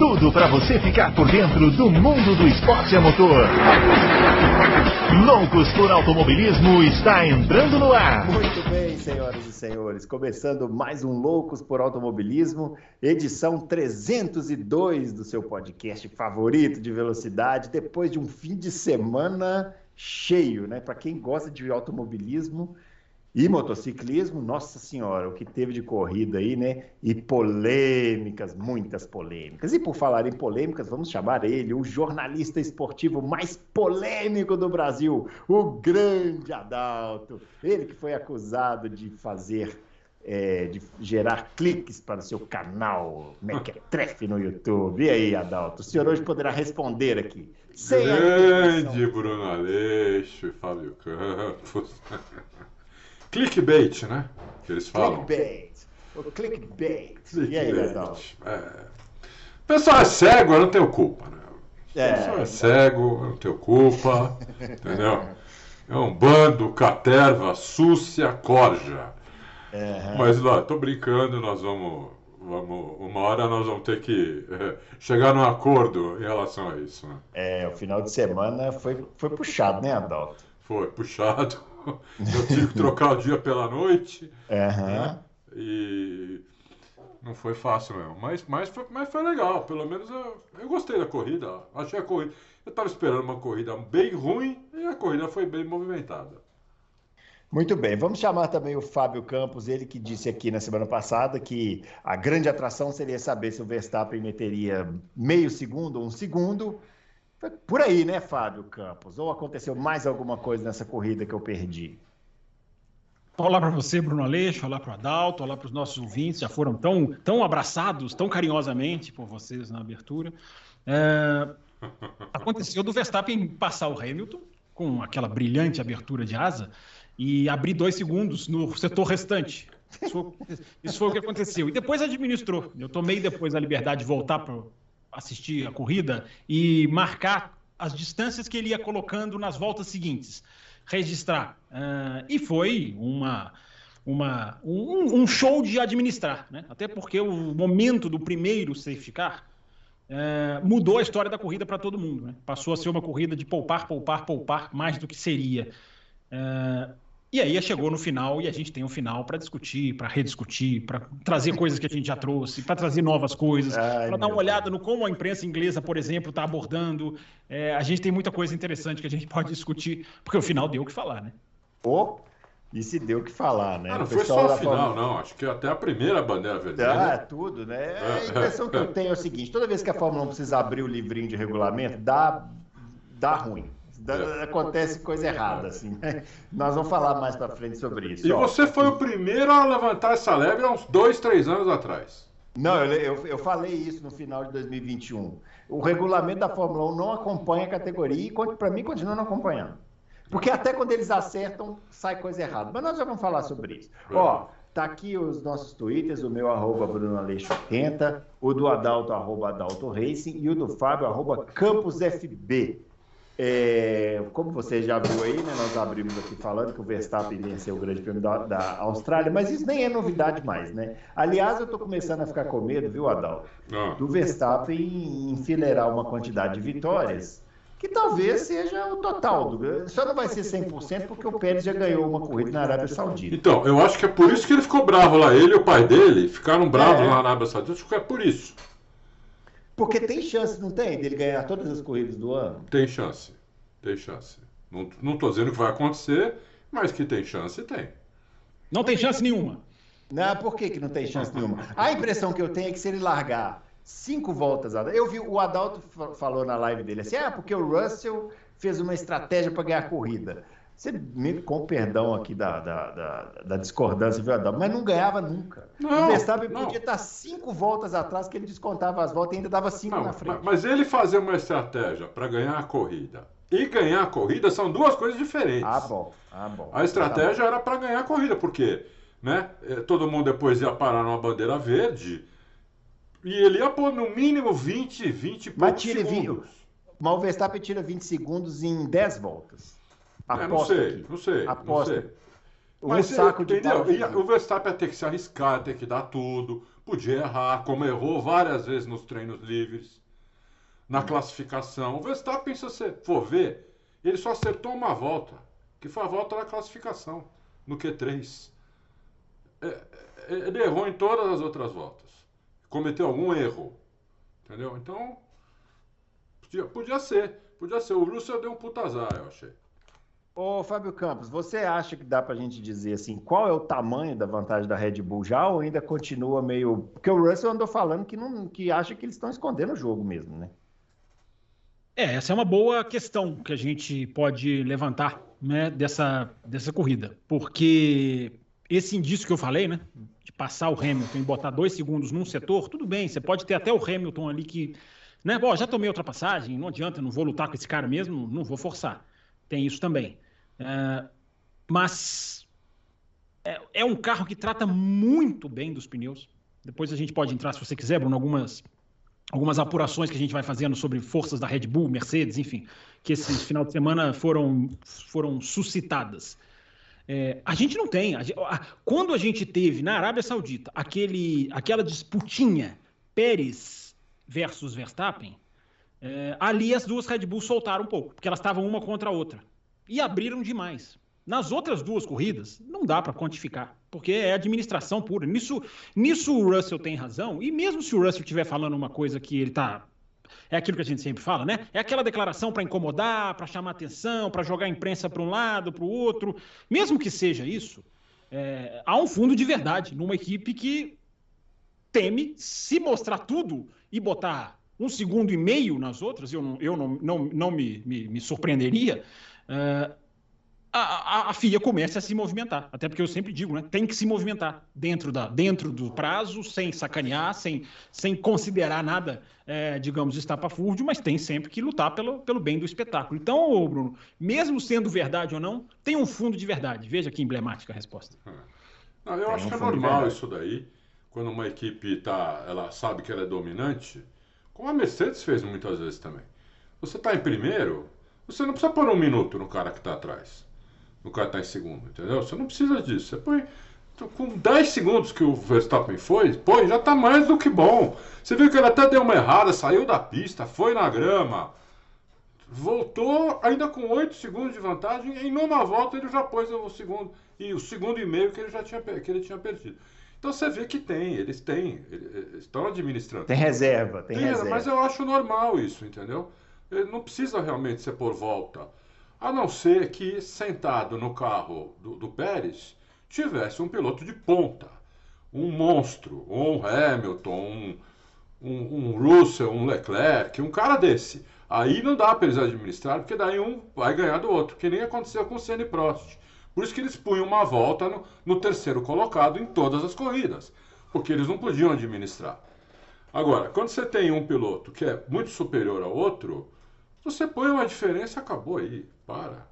tudo para você ficar por dentro do mundo do esporte a motor. Loucos por Automobilismo está entrando no ar. Muito bem, senhoras e senhores, começando mais um Loucos por Automobilismo, edição 302 do seu podcast favorito de velocidade, depois de um fim de semana cheio, né? Para quem gosta de automobilismo, e motociclismo, nossa senhora, o que teve de corrida aí, né? E polêmicas, muitas polêmicas. E por falar em polêmicas, vamos chamar ele, o jornalista esportivo mais polêmico do Brasil, o grande Adalto. Ele que foi acusado de fazer, é, de gerar cliques para o seu canal Mequetrefe no YouTube. E aí, Adalto, o senhor hoje poderá responder aqui. Sem grande Bruno Aleixo e Fábio Campos. Clickbait, né? Que eles falam. Clickbait. O clickbait. clickbait. E aí? É. O pessoal é cego, eu não tenho culpa, né? É, o pessoal é cego, eu não tenho culpa, entendeu? É um bando, caterva, súcia, corja. Uhum. Mas lá, tô brincando, nós vamos, vamos. Uma hora nós vamos ter que é, chegar num acordo em relação a isso. Né? É, o final de semana foi, foi puxado, né, Adalto? Foi puxado. Eu tive que trocar o dia pela noite. Uhum. Né? E não foi fácil mesmo. Mas, mas, foi, mas foi legal. Pelo menos eu, eu gostei da corrida. Achei a corrida. Eu estava esperando uma corrida bem ruim e a corrida foi bem movimentada. Muito bem, vamos chamar também o Fábio Campos, ele que disse aqui na semana passada que a grande atração seria saber se o Verstappen meteria meio segundo ou um segundo. Foi por aí, né, Fábio Campos? Ou aconteceu mais alguma coisa nessa corrida que eu perdi? Olá para você, Bruno Aleixo, olá para o Adalto, olá para os nossos ouvintes, já foram tão, tão abraçados, tão carinhosamente por vocês na abertura. É... Aconteceu do Verstappen passar o Hamilton, com aquela brilhante abertura de asa, e abrir dois segundos no setor restante. Isso foi, isso foi o que aconteceu. E depois administrou. Eu tomei depois a liberdade de voltar para assistir a corrida e marcar as distâncias que ele ia colocando nas voltas seguintes, registrar. Uh, e foi uma, uma, um, um, show de administrar, né? até porque o momento do primeiro safety car uh, mudou a história da corrida para todo mundo. Né? Passou a ser uma corrida de poupar, poupar, poupar, mais do que seria. Uh, e aí chegou no final e a gente tem um final para discutir, para rediscutir, para trazer coisas que a gente já trouxe, para trazer novas coisas, para dar uma olhada no como a imprensa inglesa, por exemplo, está abordando. É, a gente tem muita coisa interessante que a gente pode discutir, porque o final deu o que falar, né? Pô, e se deu o que falar, né? Ah, não foi só o final, não. Acho que até a primeira bandeira vermelha. Ah, tudo, né? A impressão que eu tenho é o seguinte: toda vez que a Fórmula 1 precisa abrir o livrinho de regulamento, dá, dá ruim. É. acontece coisa errada, assim. Né? Nós vamos falar mais para frente sobre isso. E ó. você foi o primeiro a levantar essa lebre há uns dois, três anos atrás. Não, eu, eu, eu, falei isso no final de 2021. O regulamento da Fórmula 1 não acompanha a categoria e, para mim, continua não acompanhando. Porque até quando eles acertam, sai coisa errada. Mas nós já vamos falar sobre isso. É. Ó, tá aqui os nossos twitters, o meu arroba Bruno Aleixo 80, o do Adalto, arroba Adalto Racing, e o do Fábio, arroba CampusFB. É, como você já viu aí, né, nós abrimos aqui falando que o Verstappen venceu o Grande Prêmio da, da Austrália, mas isso nem é novidade mais, né? Aliás, eu estou começando a ficar com medo, viu, Adal? Ah. Do Verstappen enfileirar uma quantidade de vitórias que talvez seja o total. Do, só não vai ser 100% porque o Pérez já ganhou uma corrida na Arábia Saudita. Então, eu acho que é por isso que ele ficou bravo lá. Ele e o pai dele ficaram bravos é. lá na Arábia Saudita. Acho que é por isso. Porque tem chance, não tem, dele ganhar todas as corridas do ano? Tem chance. Tem chance. Não estou dizendo que vai acontecer, mas que tem chance, tem. Não tem chance nenhuma. Não, por que, que não tem chance nenhuma? A impressão que eu tenho é que se ele largar cinco voltas, eu vi o Adalto falou na live dele assim, ah, porque o Russell fez uma estratégia para ganhar a corrida. Você me com perdão aqui da, da, da, da discordância, viu, Adão? Mas não ganhava nunca. Não, o Verstappen não. podia estar cinco voltas atrás, que ele descontava as voltas e ainda dava cinco não, na frente. Mas ele fazer uma estratégia para ganhar a corrida e ganhar a corrida são duas coisas diferentes. Ah, bom. Ah, bom. A estratégia tá era para ganhar a corrida, porque né, é, todo mundo depois ia parar numa bandeira verde e ele ia pôr no mínimo 20, 20 e Mas tire 20, Mas o Verstappen tira 20 segundos em 10 voltas. Aposta é, não sei, aqui. não sei. Aposta. Não sei. Mas um saco de entendeu? o Verstappen ia ter que se arriscar, ter que dar tudo. Podia errar, como errou várias vezes nos treinos livres, na classificação. O Verstappen, se você for ver, ele só acertou uma volta, que foi a volta da classificação, no Q3. É, é, ele errou em todas as outras voltas. Cometeu algum erro. Entendeu? Então, podia, podia ser. Podia ser. O Russell deu um puta azar, eu achei. Ô, Fábio Campos, você acha que dá pra gente dizer assim, qual é o tamanho da vantagem da Red Bull já ou ainda continua meio. Porque o Russell andou falando que, não, que acha que eles estão escondendo o jogo mesmo, né? É, essa é uma boa questão que a gente pode levantar né, dessa, dessa corrida. Porque esse indício que eu falei, né? De passar o Hamilton e botar dois segundos num setor, tudo bem, você pode ter até o Hamilton ali que. Né, bom, já tomei ultrapassagem, não adianta, não vou lutar com esse cara mesmo, não vou forçar. Tem isso também. É, mas é, é, um carro que trata muito bem dos pneus. Depois a gente pode entrar, se você quiser, Bruno, algumas, algumas apurações que a gente vai fazendo sobre forças da Red Bull, Mercedes, enfim, que esse final de semana foram, foram suscitadas. É, a gente não tem. A, a, quando a gente teve na Arábia Saudita aquele, aquela disputinha Pérez versus Verstappen, é, ali as duas Red Bull soltaram um pouco, porque elas estavam uma contra a outra. E abriram demais. Nas outras duas corridas, não dá para quantificar, porque é administração pura. Nisso, nisso o Russell tem razão, e mesmo se o Russell estiver falando uma coisa que ele está é aquilo que a gente sempre fala, né? É aquela declaração para incomodar, para chamar atenção, para jogar a imprensa para um lado, para o outro. Mesmo que seja isso, é, há um fundo de verdade numa equipe que teme se mostrar tudo e botar um segundo e meio nas outras, eu não, eu não, não, não me, me, me surpreenderia, uh, a, a, a, FIA começa a se movimentar. Até porque eu sempre digo, né? Tem que se movimentar dentro, da, dentro do prazo, sem sacanear, sem, sem considerar nada, é, digamos, estapafúrdio, mas tem sempre que lutar pelo, pelo bem do espetáculo. Então, Bruno, mesmo sendo verdade ou não, tem um fundo de verdade. Veja que emblemática a resposta. Não, eu tem acho um que é normal isso daí. Quando uma equipe tá, ela sabe que ela é dominante, como a Mercedes fez muitas vezes também. Você está em primeiro, você não precisa pôr um minuto no cara que está atrás. No cara que está em segundo, entendeu? Você não precisa disso. Você põe. Com 10 segundos que o Verstappen foi, põe, já está mais do que bom. Você viu que ele até deu uma errada, saiu da pista, foi na grama, voltou ainda com 8 segundos de vantagem. Em uma volta ele já pôs o segundo. E o segundo e meio que ele já tinha, que ele tinha perdido. Então você vê que tem, eles têm, eles estão administrando. Tem reserva, tem, tem reserva. Mas eu acho normal isso, entendeu? Não precisa realmente ser por volta. A não ser que sentado no carro do, do Pérez tivesse um piloto de ponta, um monstro, um Hamilton, um, um, um Russell, um Leclerc, um cara desse. Aí não dá para eles administrar, porque daí um vai ganhar do outro, que nem aconteceu com o Senna e Prost. Por isso que eles punham uma volta no, no terceiro colocado em todas as corridas, porque eles não podiam administrar. Agora, quando você tem um piloto que é muito superior ao outro, você põe uma diferença, acabou aí, para.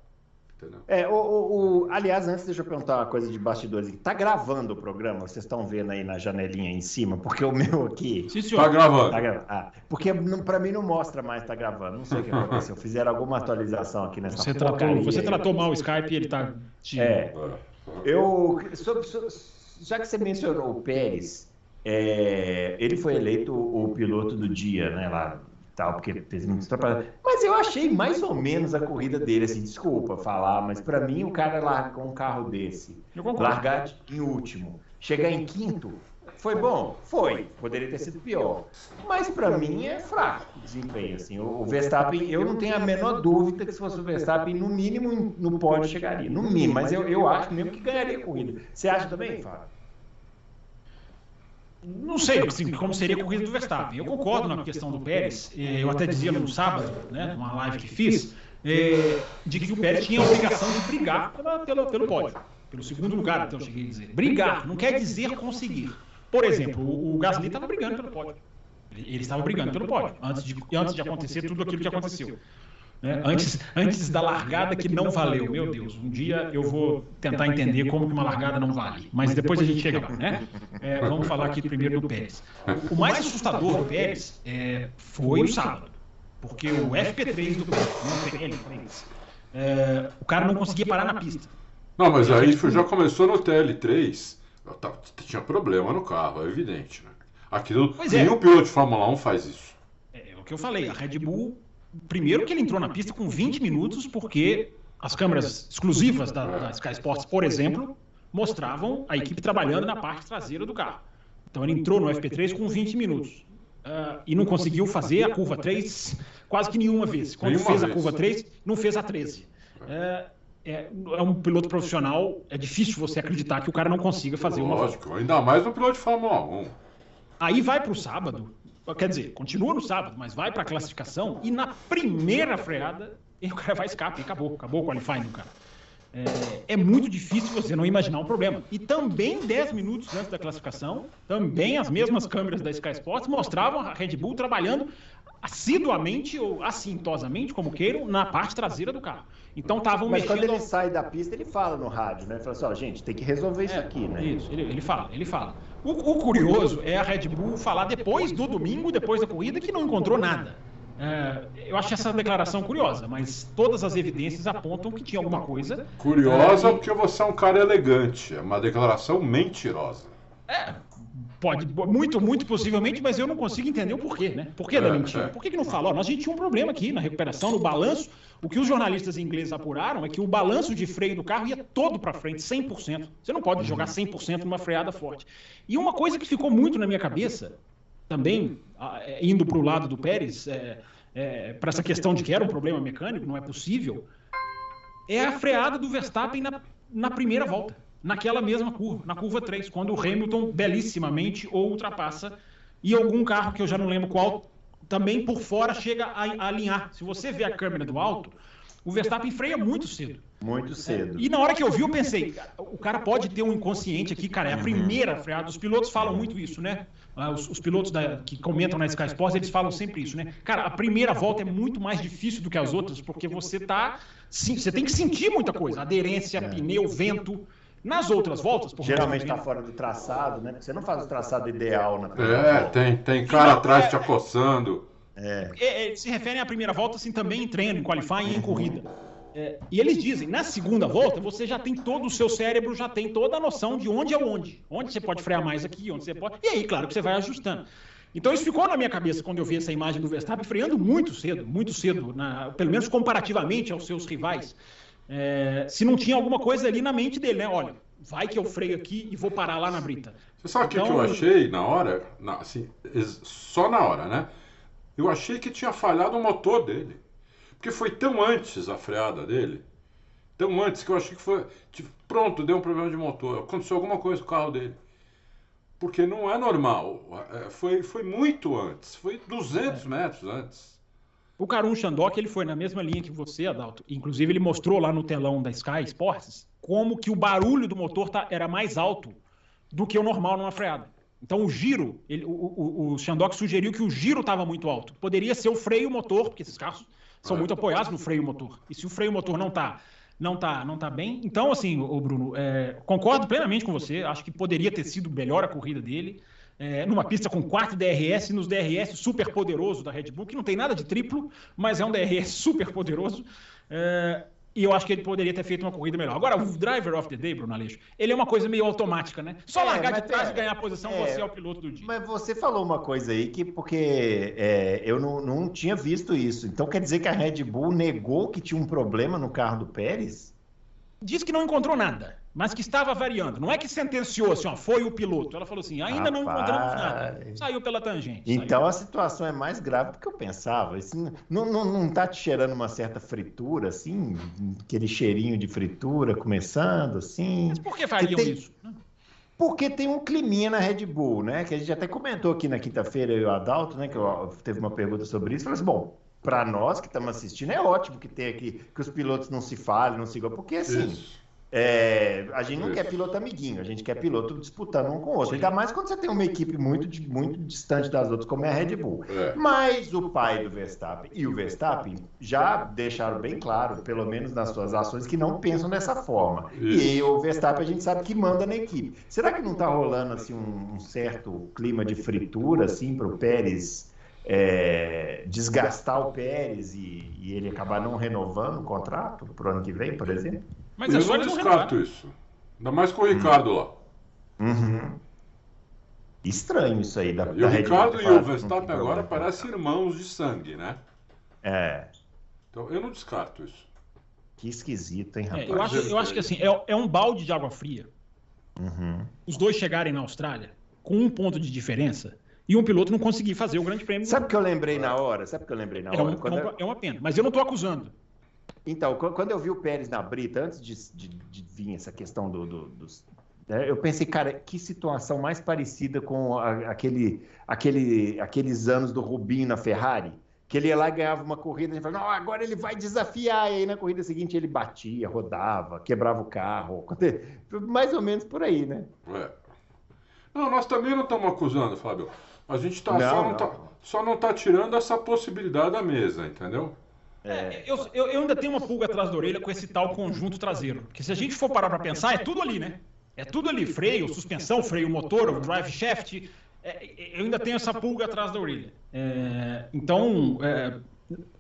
Entendeu? É, o, o, o, aliás, antes deixa eu perguntar uma coisa de bastidores. Tá gravando o programa? Vocês estão vendo aí na janelinha em cima? Porque o meu aqui. Sim, senhor. Tá gravando. Tá Ah, porque para mim não mostra mais tá gravando. Não sei o que aconteceu. Fizeram alguma atualização aqui nessa Você tratou, você tratou mal o Skype e ele tá. Te... É. Eu. Sobre, sobre, já que você mencionou o Pérez, é, ele foi eleito o piloto do dia, né? Lá tal, porque ele fez muitas atrapalhadas. Mas eu achei mais ou menos a corrida dele, assim, desculpa falar, mas para mim o cara largar um carro desse, largar em último, chegar em quinto, foi bom? Foi. Poderia ter sido pior. Mas para mim é fraco o desempenho. Assim. O Verstappen, eu não tenho a menor dúvida que se fosse o Verstappen, no mínimo no pódio chegaria. No mínimo, mas eu, eu acho mesmo que ganharia a corrida. Você acha também, Fábio? Não sei assim, como seria a corrida do Verstappen. Eu concordo na questão do Pérez. Eh, eu até dizia no sábado, né, numa live que fiz, é, de que o Pérez tinha a obrigação de brigar pela, pelo, pelo pódio. Pelo segundo lugar, até eu cheguei a dizer. Brigar, não quer dizer conseguir. Por exemplo, o, o Gasly estava brigando pelo pódio. Ele estava brigando pelo pódio, antes de, antes de acontecer tudo aquilo que aconteceu. Né? Antes, antes da largada que não valeu. Meu Deus, um dia eu vou tentar entender como que uma largada não vale. Mas depois a gente chega lá, né? É, vamos falar aqui primeiro do Pérez. O mais assustador do Pérez é, foi o sábado. porque o FP3 do não PL3, é, o cara não conseguia parar na pista. Não, mas aí já começou no TL3, tinha problema no carro, é evidente. Né? Aquilo, pois nenhum é. piloto de Fórmula 1 faz isso. É, é o que eu falei, a Red Bull, primeiro que ele entrou na pista com 20 minutos, porque as câmeras exclusivas da, da Sky Sports, por exemplo, mostravam a equipe trabalhando na parte traseira do carro. Então ele entrou no FP3 com 20 minutos. Uh, e não conseguiu fazer a curva 3 quase que nenhuma vez. Quando nenhuma fez vez. a curva 3, não fez a 13. Uh, é, é, um piloto profissional, é difícil você acreditar que o cara não consiga fazer Lógico, uma Lógico, ainda mais um piloto de Fórmula 1. Aí vai para o sábado, quer dizer, continua no sábado, mas vai para a classificação e na primeira freada o cara vai escape, acabou, acabou o qualifying do cara. É, é, muito difícil você não imaginar um problema. E também 10 minutos antes da classificação, também as mesmas câmeras da Sky Sports mostravam a Red Bull trabalhando assiduamente ou assintosamente, como queiram, na parte traseira do carro. Então estavam Mas quando ele sai da pista, ele fala no rádio, né? Ele fala assim, ó, gente, tem que resolver isso é, aqui, né? Isso, ele, ele fala, ele fala. O, o curioso é a Red Bull falar depois do domingo, depois da corrida, que não encontrou nada. É, eu acho essa declaração curiosa, mas todas as evidências apontam que tinha alguma coisa. Curiosa é, porque você é um cara elegante, é uma declaração mentirosa. É, pode, muito, muito possivelmente, mas eu não consigo entender o porquê, né? Por que da é, mentira? É. Por que, que não fala? Ó, nós a gente tinha um problema aqui na recuperação, no balanço. O que os jornalistas ingleses apuraram é que o balanço de freio do carro ia todo para frente, 100%. Você não pode jogar 100% numa freada forte. E uma coisa que ficou muito na minha cabeça, também é, indo para o lado do Pérez, é, é, para essa questão de que era um problema mecânico, não é possível, é a freada do Verstappen na, na primeira volta, naquela mesma curva, na curva 3, quando o Hamilton belíssimamente o ultrapassa e algum carro que eu já não lembro qual também por fora chega a, a alinhar. Se você vê a câmera do alto, o Verstappen freia muito cedo. Muito cedo. E na hora que eu vi, eu pensei, o cara pode ter um inconsciente aqui, cara. É a uhum. primeira freada. Os pilotos falam muito isso, né? Ah, os, os pilotos da, que comentam na Sky Sports, eles falam sempre isso, né? Cara, a primeira volta é muito mais difícil do que as outras, porque você tá. Sim, você tem que sentir muita coisa. Aderência, é. pneu, vento. Nas outras voltas, geralmente está fora do traçado, né? Você não faz o traçado ideal na primeira É, volta. tem, tem cara atrás te acossando. É. É, é. se referem à primeira volta, assim, também em treino, em qualifying e em corrida. É, e eles dizem, na segunda volta, você já tem todo o seu cérebro, já tem toda a noção de onde é onde. Onde você pode frear mais aqui, onde você pode. E aí, claro que você vai ajustando. Então isso ficou na minha cabeça quando eu vi essa imagem do Verstappen freando muito cedo, muito cedo, na, pelo menos comparativamente aos seus rivais. É, se não tinha alguma coisa ali na mente dele, né? Olha, vai que eu freio aqui e vou parar lá na brita. Você sabe o então, que, eu achei na hora? Na, assim, só na hora, né? Eu achei que tinha falhado o motor dele. Porque foi tão antes a freada dele, tão antes que eu achei que foi. Tipo, pronto, deu um problema de motor. Aconteceu alguma coisa com o carro dele. Porque não é normal. É, foi, foi muito antes. Foi 200 é. metros antes. O Karun Shandok, ele foi na mesma linha que você, Adalto. Inclusive, ele mostrou lá no telão da Sky Sports como que o barulho do motor tá, era mais alto do que o normal numa freada. Então, o giro, ele, o, o, o Shandok sugeriu que o giro estava muito alto. Poderia ser o freio motor, porque esses carros são muito apoiados no freio motor. E se o freio motor não está não tá, não tá bem. Então, assim, o Bruno, é, concordo plenamente com você. Acho que poderia ter sido melhor a corrida dele. É, numa pista com quatro DRS, nos DRS super poderoso da Red Bull, que não tem nada de triplo, mas é um DRS super poderoso. É, e eu acho que ele poderia ter feito uma corrida melhor. Agora, o driver of the day, Bruno Aleixo, ele é uma coisa meio automática, né? Só é, largar de trás é, e ganhar a posição, é, você é o piloto do dia. Mas você falou uma coisa aí que, porque é, eu não, não tinha visto isso. Então quer dizer que a Red Bull negou que tinha um problema no carro do Pérez? Diz que não encontrou nada mas que estava variando. Não é que sentenciou assim, ó, foi o piloto. Ela falou assim, ainda Rapaz... não encontramos nada. Saiu pela tangente. Então saiu. a situação é mais grave do que eu pensava. Isso não, não, não tá te cheirando uma certa fritura, assim? Aquele cheirinho de fritura começando, assim? Mas por que fariam tem... isso? Porque tem um climinha na Red Bull, né? Que a gente até comentou aqui na quinta-feira, eu e o Adalto, né? Que eu, teve uma pergunta sobre isso. Falei assim, bom, para nós que estamos assistindo, é ótimo que tem aqui, que os pilotos não se falem, não se igual, porque assim... Isso é, a gente não quer piloto amiguinho, a gente quer piloto disputando um com o outro. Ainda mais quando você tem uma equipe muito, muito distante das outras, como é a Red Bull. É. Mas o pai do Verstappen e o Verstappen já deixaram bem claro, pelo menos nas suas ações, que não pensam dessa forma. Isso. E o Verstappen a gente sabe que manda na equipe. Será que não está rolando assim um, um certo clima de fritura assim para o Pérez? é, desgastar o Pérez e, e, ele acabar não renovando o contrato para o ano que vem, por exemplo? Mas eu não descarto isso. Ainda mais com o Ricardo hum. lá. Uhum. Estranho isso aí. Da, e o Ricardo e o Verstappen agora parecem irmãos de sangue, né? É. Então eu não descarto isso. Que esquisito, hein, rapaz? É, eu, acho, eu acho que assim, é, é um balde de água fria. Uhum. Os dois chegarem na Austrália com um ponto de diferença e um piloto não conseguir fazer o grande prêmio. Sabe o que eu lembrei na hora? Sabe o que eu lembrei na hora? É, um, eu... é uma pena, mas eu não estou acusando. Então, quando eu vi o Pérez na brita, antes de, de, de vir essa questão do, do, dos. Né, eu pensei, cara, que situação mais parecida com a, aquele, aquele, aqueles anos do Rubinho na Ferrari que ele ia lá e ganhava uma corrida, a gente falava, não, agora ele vai desafiar, e aí na corrida seguinte ele batia, rodava, quebrava o carro, mais ou menos por aí, né? É. Não, nós também não estamos acusando, Fábio. A gente tá, não, só, não, Tá, só não está tirando essa possibilidade da mesa, entendeu? É, eu, eu, eu, ainda tenho uma pulga atrás da orelha com esse tal conjunto traseiro. Porque se a gente for parar para pensar, é tudo ali, né? É tudo ali: freio, suspensão, freio motor, drive shaft, é, eu ainda tenho essa pulga atrás da orelha. É, então, é,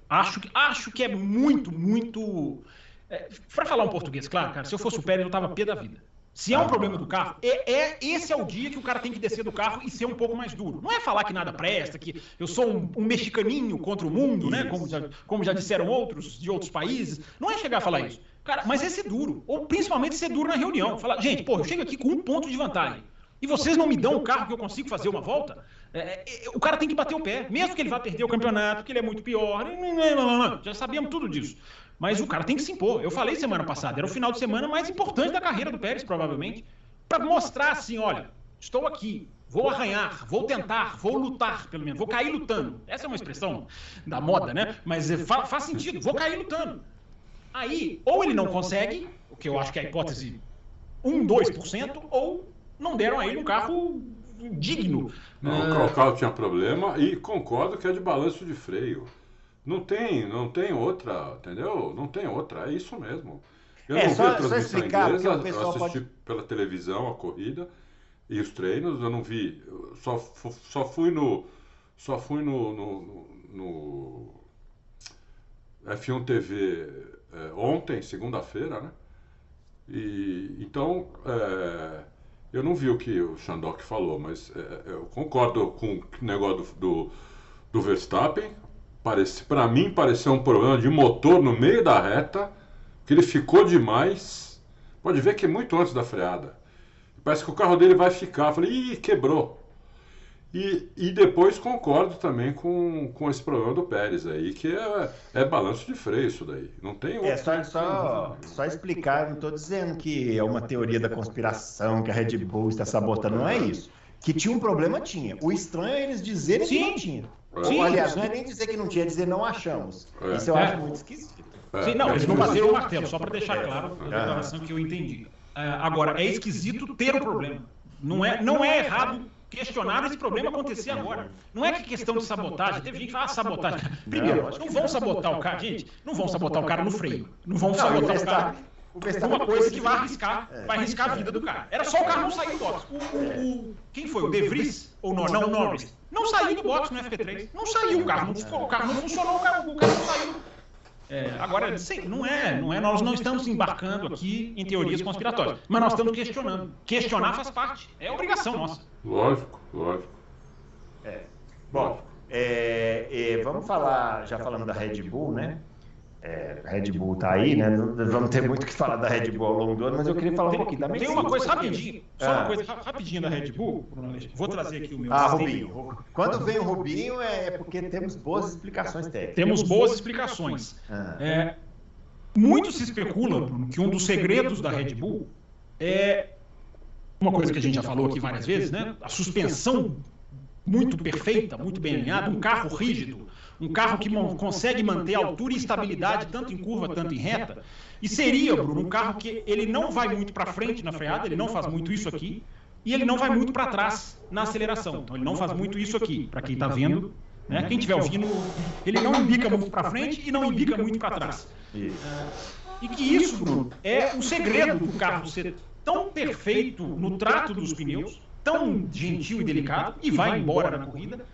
acho, acho que é muito, muito. É, para falar um português, claro, cara, se eu fosse o Pérez, eu tava pé da vida. Se é um problema do carro, é, é, esse é o dia que o cara tem que descer do carro e ser um pouco mais duro. Não é falar que nada presta, que eu sou um, um mexicaninho contra o mundo, né? Como já, como já disseram outros de outros países. Não é chegar a falar isso. Cara, mas é ser duro. Ou principalmente ser duro na reunião. Falar, gente, pô, eu chego aqui com um ponto de vantagem e vocês não me dão o carro que eu consigo fazer uma volta, é, é, o cara tem que bater o pé, mesmo que ele vá perder o campeonato, que ele é muito pior, já sabíamos tudo disso. Mas o cara tem que se impor. Eu falei semana passada, era o final de semana mais importante da carreira do Pérez, provavelmente, para mostrar assim: olha, estou aqui, vou arranhar, vou tentar, vou lutar, pelo menos, vou cair lutando. Essa é uma expressão da moda, né? Mas faz, faz sentido, vou cair lutando. Aí, ou ele não consegue, o que eu acho que é a hipótese 1, 2%, ou não deram a ele um carro digno. Não, o carro tinha problema e concordo que é de balanço de freio. Não tem, não tem outra, entendeu? Não tem outra, é isso mesmo. Eu é, não só, vi a transmissão inglesa, eu assisti pode... pela televisão a corrida e os treinos, eu não vi, só, só fui no só fui no, no, no F1 TV é, ontem, segunda-feira, né? E então é, eu não vi o que o Shandok falou, mas é, é eu concordo com o negócio do, do, do Verstappen. Para mim, pareceu um problema de motor no meio da reta, que ele ficou demais. Pode ver que é muito antes da freada. Parece que o carro dele vai ficar. Eu falei, ih, quebrou. E, e depois concordo também com, com esse problema do Pérez aí, que é, é balanço de freio isso daí. Não tem É só, só, só explicar, não estou dizendo que é uma teoria da conspiração, que a Red Bull está sabotando, não é isso. Que tinha um problema, tinha. O estranho é eles dizerem Sim. que não tinha. Sim. Aliás, não é nem dizer que não tinha, é dizer não achamos. É. Isso eu acho muito esquisito. É. Sim, não, eles não bateram o martelo, só para deixar claro a declaração que eu entendi. É, agora, é esquisito ter o problema. Não é, não é errado questionar esse problema acontecer agora. Não é que questão de sabotagem. Teve gente que fala ah, sabotagem. Primeiro, não vão sabotar o cara, gente. Não vão sabotar o cara no freio. Não vão sabotar o cara. Uma coisa que vai arriscar, vai arriscar a vida do cara. Era só o carro não sair do box. O, o, o, quem foi? O De Vries ou não? Não, o Norris. Não saiu do box no FP3. Não saiu o carro. Não, o carro não funcionou, o carro, o carro não saiu. É, agora, não é, não é, nós não estamos embarcando aqui em teorias conspiratórias, mas nós estamos questionando. Questionar faz parte, é obrigação nossa. Lógico, lógico. É. Bom, é, é, vamos falar, já falando da Red Bull, né? É, Red Bull tá aí, né? Vamos ter muito que falar da Red Bull ao longo do ano, mas eu queria falar um pouquinho também. Tem uma coisa rapidinho, só uma ah. coisa rapidinho da Red Bull, Vou trazer aqui o meu. Ah, Rubinho. Quando vem o Rubinho é porque temos boas explicações técnicas. Temos boas explicações. Ah. É, muito se especula, Bruno, que um dos segredos da Red Bull é uma coisa que a gente já falou aqui várias vezes, né? A suspensão muito perfeita, muito bem alinhada, um carro rígido, um carro que consegue manter altura e estabilidade tanto em curva, tanto em reta. E seria, Bruno, um carro que ele não vai muito para frente na freada, ele não faz muito isso aqui, e ele não vai muito para trás na aceleração. Então ele não faz muito isso aqui, para quem está vendo. Né? Quem estiver ouvindo, ele não imbica muito para frente e não imbica muito para trás. E que isso, Bruno, é o segredo do carro ser tão perfeito no trato dos pneus, tão gentil e delicado, e vai embora na corrida,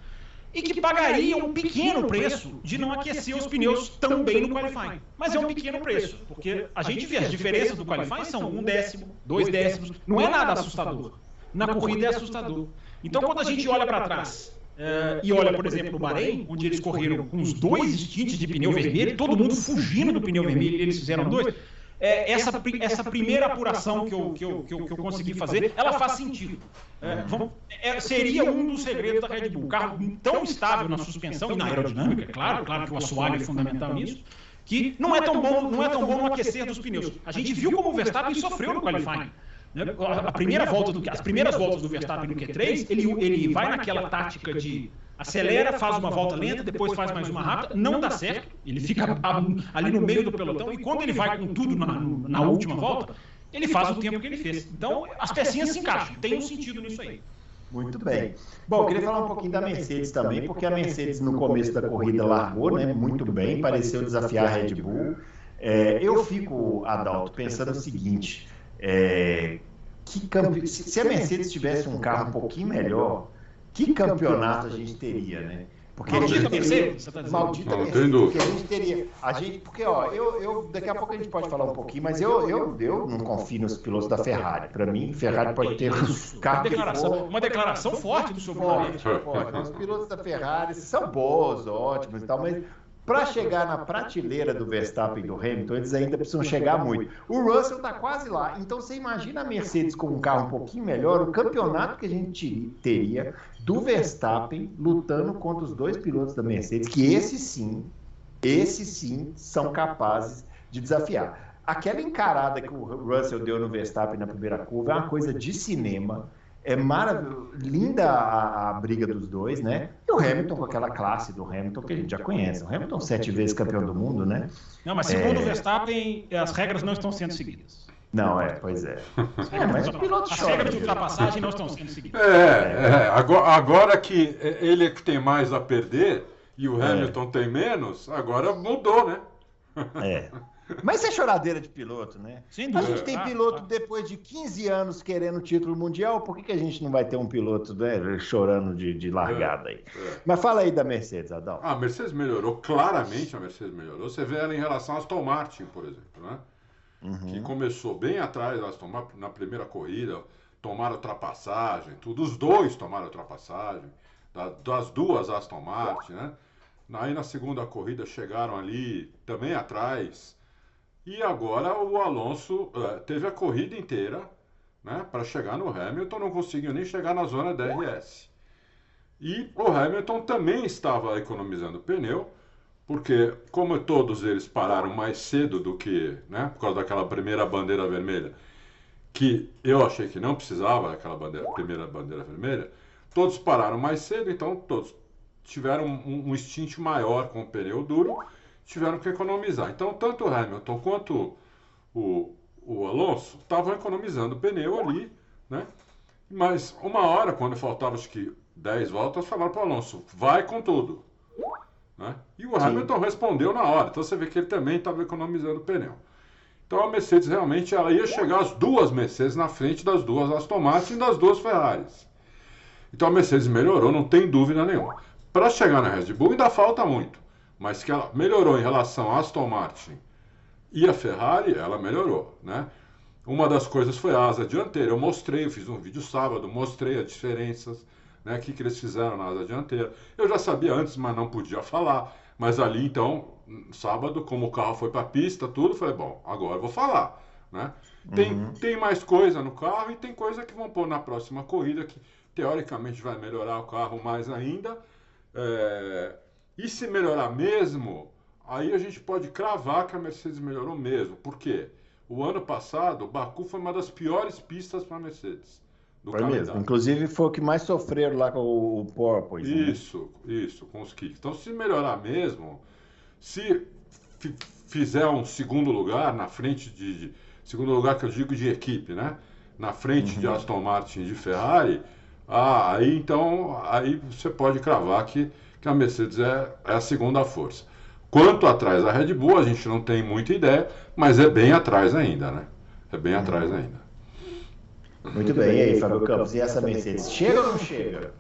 e que pagaria um pequeno preço de não aquecer os pneus tão bem no qualifying. Mas é um pequeno preço, porque a gente vê as diferenças do qualifying são um décimo, dois décimos, não é nada assustador. Na corrida é assustador. Então, quando a gente olha para trás é, e olha, por exemplo, no Bahrein, onde eles correram com os dois stints de pneu vermelho, todo mundo fugindo do pneu vermelho, eles fizeram dois. É, essa, essa primeira apuração que eu, que, eu, que, eu, que eu consegui fazer, ela faz sentido. É, vamos, é, seria um dos segredos da Red Bull. O carro tão estável na suspensão e na aerodinâmica, claro, claro que o assoalho é fundamental nisso, que não é tão bom, não é tão bom no aquecer dos pneus. A gente viu como o Verstappen sofreu no qualifying. Né? A primeira volta do, as primeiras voltas do Verstappen no Q3, ele, ele vai naquela tática de acelera, faz uma volta lenta, depois faz mais uma rápida, não dá certo, ele fica ali no meio do pelotão e quando ele vai com tudo na, na última volta, ele faz o tempo que ele fez. Então, as pecinhas se encaixam, tem um sentido nisso aí. Muito bem. Bom, eu queria falar um pouquinho da Mercedes também, porque a Mercedes no começo da corrida largou né, muito bem, pareceu desafiar a Red Bull. É, eu fico, Adalto, pensando o seguinte: é, que campe... se a Mercedes tivesse um carro um pouquinho melhor, que campeonato a gente teria, né? Porque maldita Mercedes, tá maldita Mercedes, porque a gente teria, a gente, porque ó, eu, eu, daqui a pouco a gente pode falar um pouquinho, mas eu, eu, eu não confio nos pilotos da Ferrari. Para mim, Ferrari pode ter os carros uma declaração, uma declaração forte do seu. Os pilotos da Ferrari são bons, ótimos e tal, mas para chegar na prateleira do Verstappen e do Hamilton, eles ainda precisam chegar muito. O Russell está quase lá. Então você imagina a Mercedes com um carro um pouquinho melhor, o campeonato que a gente teria do Verstappen lutando contra os dois pilotos da Mercedes, que esses sim, esses sim são capazes de desafiar. Aquela encarada que o Russell deu no Verstappen na primeira curva é uma coisa de cinema. É maravilhoso, linda a, a, briga dos dois, né? E o Hamilton com aquela classe do Hamilton que a gente já conhece. O Hamilton sete vezes campeão do mundo, né? Não, mas segundo é... o Verstappen, as regras não estão sendo seguidas. Não, é, pois é. é mas piloto As regras de ultrapassagem não estão sendo seguidas. É, é agora, agora, que ele é que tem mais a perder e o é. Hamilton é. tem menos, agora mudou, né? É. Mas isso é choradeira de piloto, né? Sim, a gente tem ah, piloto ah, depois de 15 anos querendo título mundial, por que, que a gente não vai ter um piloto né, chorando de, de largada aí? É, é. Mas fala aí da Mercedes, Adão. Ah, a Mercedes melhorou, claramente a Mercedes melhorou. Você vê ela em relação à Aston Martin, por exemplo, né? Uhum. Que começou bem atrás da Aston Martin na primeira corrida, tomaram ultrapassagem, tudo. Os dois tomaram ultrapassagem, das duas Aston Martin, né? Aí na segunda corrida chegaram ali também atrás e agora o Alonso uh, teve a corrida inteira né, para chegar no Hamilton, não conseguiu nem chegar na zona DRS. E o Hamilton também estava economizando pneu, porque como todos eles pararam mais cedo do que, né, por causa daquela primeira bandeira vermelha, que eu achei que não precisava daquela bandeira, primeira bandeira vermelha, todos pararam mais cedo, então todos tiveram um, um stint maior com o pneu duro tiveram que economizar. Então, tanto o Hamilton quanto o, o Alonso estavam economizando pneu ali, né? Mas uma hora, quando faltava acho que 10 voltas, falaram para o Alonso, vai com tudo. Né? E o Hamilton Sim. respondeu na hora. Então você vê que ele também estava economizando pneu. Então a Mercedes realmente ela ia chegar as duas Mercedes na frente das duas Aston Martin e das duas Ferraris. Então a Mercedes melhorou, não tem dúvida nenhuma. Para chegar na Red Bull ainda falta muito mas que ela melhorou em relação à Aston Martin e a Ferrari, ela melhorou, né? Uma das coisas foi a asa dianteira. Eu mostrei, eu fiz um vídeo sábado, mostrei as diferenças, né? O que, que eles fizeram na asa dianteira. Eu já sabia antes, mas não podia falar. Mas ali, então, sábado, como o carro foi para a pista, tudo, falei, bom, agora eu vou falar, né? Tem, uhum. tem mais coisa no carro e tem coisa que vão pôr na próxima corrida que, teoricamente, vai melhorar o carro mais ainda. É, e se melhorar mesmo, aí a gente pode cravar que a Mercedes melhorou mesmo. Por quê? O ano passado, o Baku foi uma das piores pistas para a Mercedes. foi mesmo. Inclusive foi o que mais sofreram lá com o Porpoise. Né? Isso, né? isso, com os kicks. Então, se melhorar mesmo, se fizer um segundo lugar na frente de, de, Segundo lugar que eu digo de equipe, né? Na frente uhum. de Aston Martin e de Ferrari, ah, aí então aí você pode cravar que que a Mercedes é, é a segunda força. Quanto atrás da Red Bull, a gente não tem muita ideia, mas é bem atrás ainda, né? É bem atrás uhum. ainda. Muito bem, e aí, Fábio Campos, e essa Mercedes, chega ou não chega?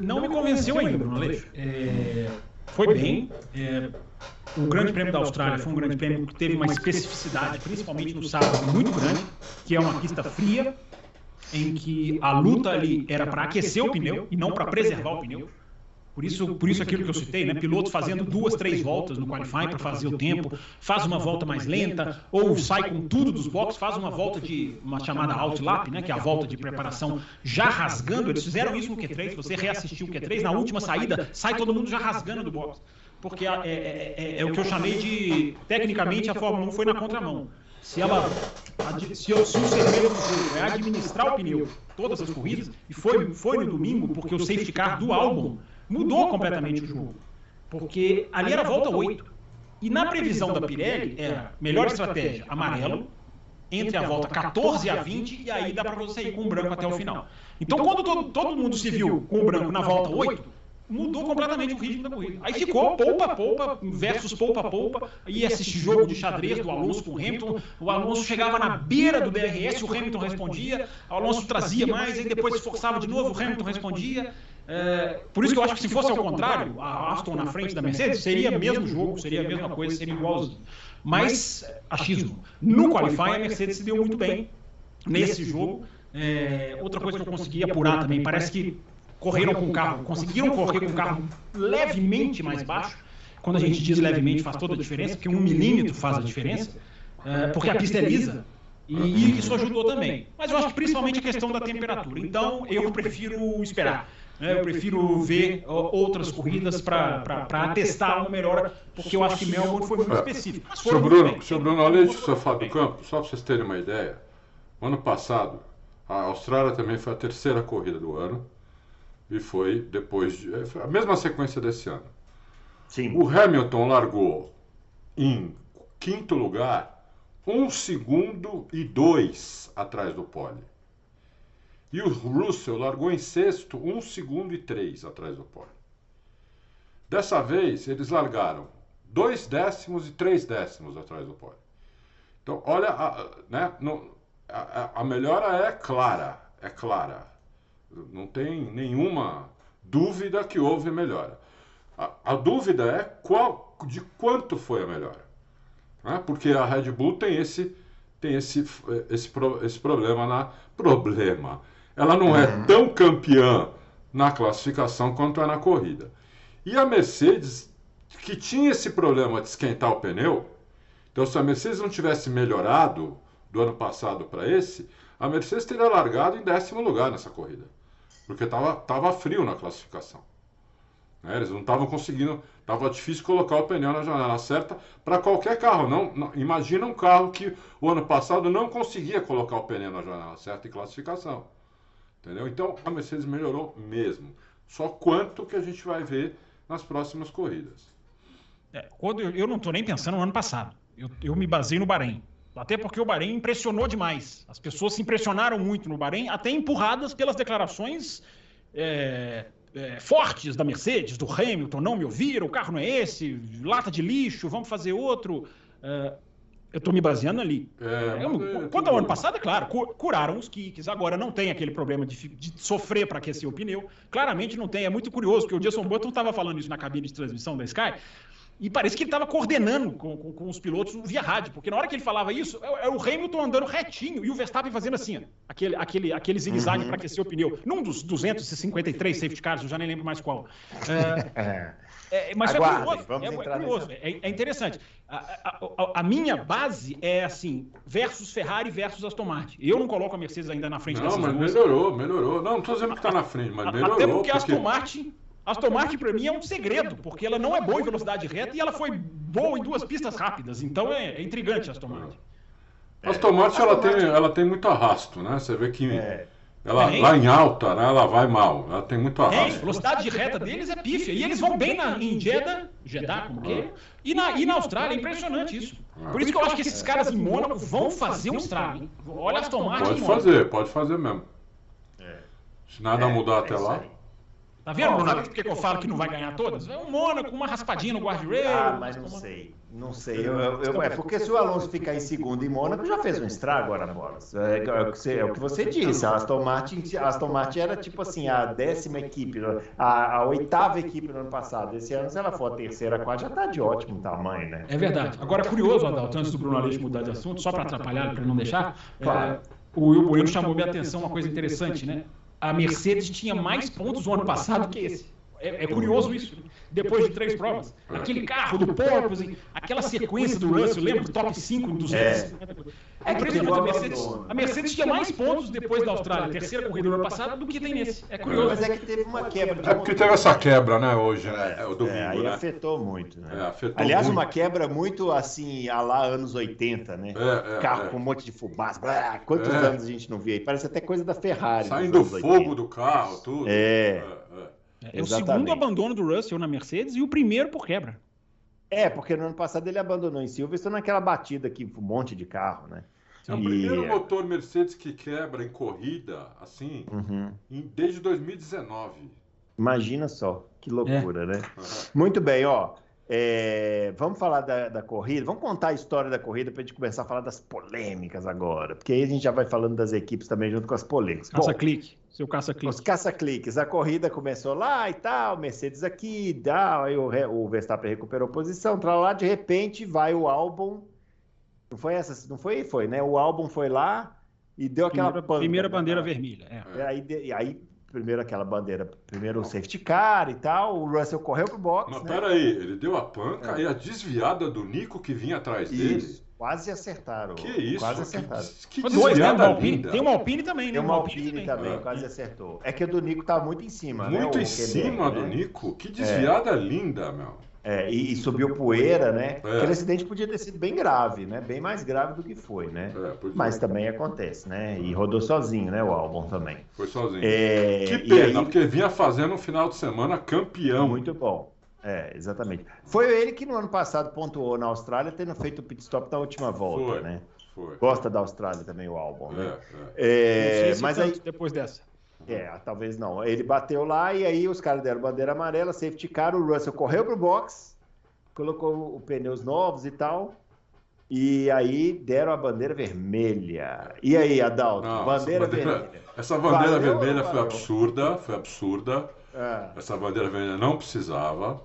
não me convenceu ainda, Bruno Aleixo. É, foi bem. É, o Grande Prêmio da Austrália foi um grande prêmio que teve uma especificidade, principalmente no sábado, muito grande, que é uma pista fria, em que a luta ali era para aquecer o pneu e não para preservar o pneu. Por isso, por isso aquilo que eu citei, né? Piloto fazendo duas, três voltas no qualifying para fazer o tempo, faz uma volta mais lenta, ou sai com tudo dos boxes, faz uma volta de uma chamada outlap, né? Que é a volta de preparação já rasgando. Eles fizeram isso no Q3. Se você reassistiu o Q3, na última saída, sai todo mundo já rasgando do box. Porque é, é, é, é o que eu chamei de, tecnicamente, a Fórmula 1 foi na contramão. Se ela se, se o segredo do jogo é administrar o pneu todas as corridas, e foi, foi no domingo, porque o safety car do álbum mudou completamente o jogo. Porque ali era volta 8. E na previsão da Pirelli era melhor estratégia amarelo, entre a volta 14 a 20, e aí dá para você ir com o branco até o final. Então, quando todo, todo mundo se viu com o branco na volta 8, mudou completamente o ritmo da corrida. Aí ficou poupa-poupa versus poupa-poupa. E esse jogo de xadrez do Alonso com o Hamilton. O Alonso chegava na beira do DRS, o Hamilton respondia. O Alonso trazia mais, aí depois se forçava de novo, o Hamilton respondia. É, por isso que eu acho que se fosse ao contrário, a Aston na frente da Mercedes, seria o mesmo jogo, seria a mesma coisa, seria igualzinho. Mas, achismo, no qualifying a Mercedes se deu muito bem nesse jogo. É, outra coisa que eu consegui apurar também, parece que correram com o carro, conseguiram correr com o carro levemente mais baixo. Quando a gente diz levemente faz toda a diferença, porque um milímetro faz a diferença, é, porque a pista é lisa. E isso ajudou também. Mas eu acho que principalmente a questão da temperatura. Então eu prefiro esperar. Né? Eu prefiro ver outras corridas para atestar uma melhora, porque eu acho que Melbourne foi muito específico. Senhor Bruno, senhor Bruno, além disso, senhor Fábio Campos, só para vocês terem uma ideia, ano passado, a Austrália também foi a terceira corrida do ano e foi depois de, é, a mesma sequência desse ano. Sim. O Hamilton largou em quinto lugar, um segundo e dois atrás do pole. E o Russell largou em sexto, um segundo e três atrás do pole. Dessa vez, eles largaram dois décimos e três décimos atrás do pole. Então, olha, a, né, no, a, a melhora é clara, é clara. Não tem nenhuma dúvida que houve melhora. A, a dúvida é qual, de quanto foi a melhora. Né? Porque a Red Bull tem esse, tem esse, esse, esse problema na problema ela não é uhum. tão campeã na classificação quanto é na corrida. E a Mercedes, que tinha esse problema de esquentar o pneu, então se a Mercedes não tivesse melhorado do ano passado para esse, a Mercedes teria largado em décimo lugar nessa corrida, porque estava tava frio na classificação. Né? Eles não estavam conseguindo, estava difícil colocar o pneu na janela certa para qualquer carro. Não, não, imagina um carro que o ano passado não conseguia colocar o pneu na janela certa em classificação. Entendeu? Então a Mercedes melhorou mesmo. Só quanto que a gente vai ver nas próximas corridas. É, quando eu, eu não estou nem pensando no ano passado. Eu, eu me basei no Bahrein. Até porque o Bahrein impressionou demais. As pessoas se impressionaram muito no Bahrein, até empurradas pelas declarações é, é, fortes da Mercedes, do Hamilton. Não me ouviram, o carro não é esse, lata de lixo, vamos fazer outro. É, eu estou me baseando ali. É, é, quanto ao ano passado, é claro, curaram os kicks. Agora não tem aquele problema de, de sofrer para aquecer o pneu. Claramente não tem. É muito curioso, porque o Jason Button estava falando isso na cabine de transmissão da Sky. E parece que ele estava coordenando com, com, com, os pilotos via rádio, porque na hora que ele falava isso, é, é o Hamilton andando retinho e o Verstappen fazendo assim, ó, aquele, aquele, aquele zigue-zague uhum. para aquecer o pneu. Num dos 253 safety cars, eu já nem lembro mais qual. É, É, mas Aguardem, é curioso. É, é, curioso é, é, interessante. A, a, a, minha base é assim: versus Ferrari versus Aston Martin. Eu não coloco a Mercedes ainda na frente Não, mas duas. melhorou, melhorou. Não, não estou dizendo que está na frente, mas melhorou. Até porque, porque... Aston Martin. Aston Martin, para mim, é um segredo, porque ela não é boa em velocidade reta e ela foi boa em duas pistas rápidas. Então é, é intrigante a Aston Martin. Aston Martin, ela, tem, ela tem muito arrasto, né? Você vê que. É. Ela, lá em alta, né, ela vai mal. Ela tem muito arrasto. a velocidade de reta deles é pífia. E eles vão bem na, em Jeddah, Jeddah como que é? E na, e na Austrália. É impressionante isso. Por isso que eu acho que esses caras em Mônaco vão fazer um estrago. Hein? Olha Aston Martin Pode fazer, pode fazer mesmo. É. Se nada é, mudar até lá. Tá Tá vendo, Bruno? Por que, eu falo que não vai ganhar todas? É um Mônaco, uma raspadinha no guardrail. Ah, mas não sei. Não sei. Eu, eu, eu, é porque se o Alonso ficar em segundo em Mônaco, já fez um estrago agora, Bolas. É, é, o que você, é o que você disse. A Aston Martin, a Aston Martin era tipo assim, a décima equipe, a, a oitava equipe no ano passado. Esse ano, se ela for a terceira, a quarta, já está de ótimo tamanho, né? É verdade. Agora, curioso, Adalto, antes do Bruno Aleixo mudar de assunto, só para atrapalhar, para não deixar, claro. É, o Will Bueno chamou minha atenção uma coisa interessante, né? A Mercedes tinha mais pontos no ano passado que esse. É, é, curioso isso. Depois de três provas. Aquele carro do Porpoise, aquela sequência do Russell, lembra? Top 5 dos é. É impressionante. A Mercedes, a Mercedes tinha mais pontos depois da Austrália, terceira corrida do ano passado, do que tem nesse. É curioso. Mas é que teve uma quebra. É porque teve essa quebra, né, hoje, né? É, o domingo, é, aí né? afetou muito. Né? É, afetou Aliás, muito. uma quebra muito assim, a lá anos 80, né? É, é, carro é. com um monte de fumaça. Blá, quantos É. anos a gente não via aí? Parece até coisa da Ferrari. Saindo fogo 80. do carro, tudo. É. é. É o segundo abandono do Russell na Mercedes e o primeiro por quebra. É, porque no ano passado ele abandonou em Silverstone naquela batida que um monte de carro, né? É o primeiro motor Mercedes que quebra em corrida, assim, Uhum. em- desde 2019. Imagina só, que loucura, né? Uhum. Muito bem, ó. É, vamos falar da, da corrida, vamos contar a história da corrida para a gente começar a falar das polêmicas agora, porque aí a gente já vai falando das equipes também junto com as polêmicas. Caça-clique. Seu caça-clique. Os caça-cliques, a corrida começou lá e tal, Mercedes aqui, tal, aí o, o Verstappen recuperou posição, pra lá, de repente vai o álbum. Não foi essa? Não foi? Foi, né? O álbum foi lá e deu aquela Primeira, primeira né? bandeira vermelha. É. Aí, aí, primeiro aquela bandeira, primeiro o safety car e tal, o Russell correu pro box, Mas né? peraí, ele deu a panca e a desviada do Nico que vinha atrás dele. Isso, quase acertaram. Que isso? Quase que, acertaram. que Foi dois, né? Uma Alpine, tem uma Alpine também, né? Tem uma Alpine também, É. quase acertou. É que o do Nico tava muito em cima, né? Muito em cima do né? Nico. Que desviada linda, meu. É, e, e subiu poeira, né? É. Aquele acidente podia ter sido bem grave, né? Bem mais grave do que foi, né? É, é. Mas também acontece, né? E rodou sozinho, né? O álbum também. Foi sozinho. É, Que pena, aí- porque ele vinha fazendo um final de semana campeão. Muito bom. É, exatamente. Foi ele que no ano passado pontuou na Austrália, tendo feito o pit stop na última volta, Foi. né? Foi. Gosta da Austrália também, o álbum, É, né? é. É, Não sei se mas aí, depois dessa. É, talvez não. Ele bateu lá e aí os caras deram bandeira amarela, safety car, o Russell correu pro box, colocou os pneus novos e tal. E aí deram a bandeira vermelha. E aí, Adalto? Não, bandeira, essa bandeira, vermelha. essa bandeira Valeu vermelha foi absurda, foi absurda. Ah, Essa bandeira vermelha não precisava.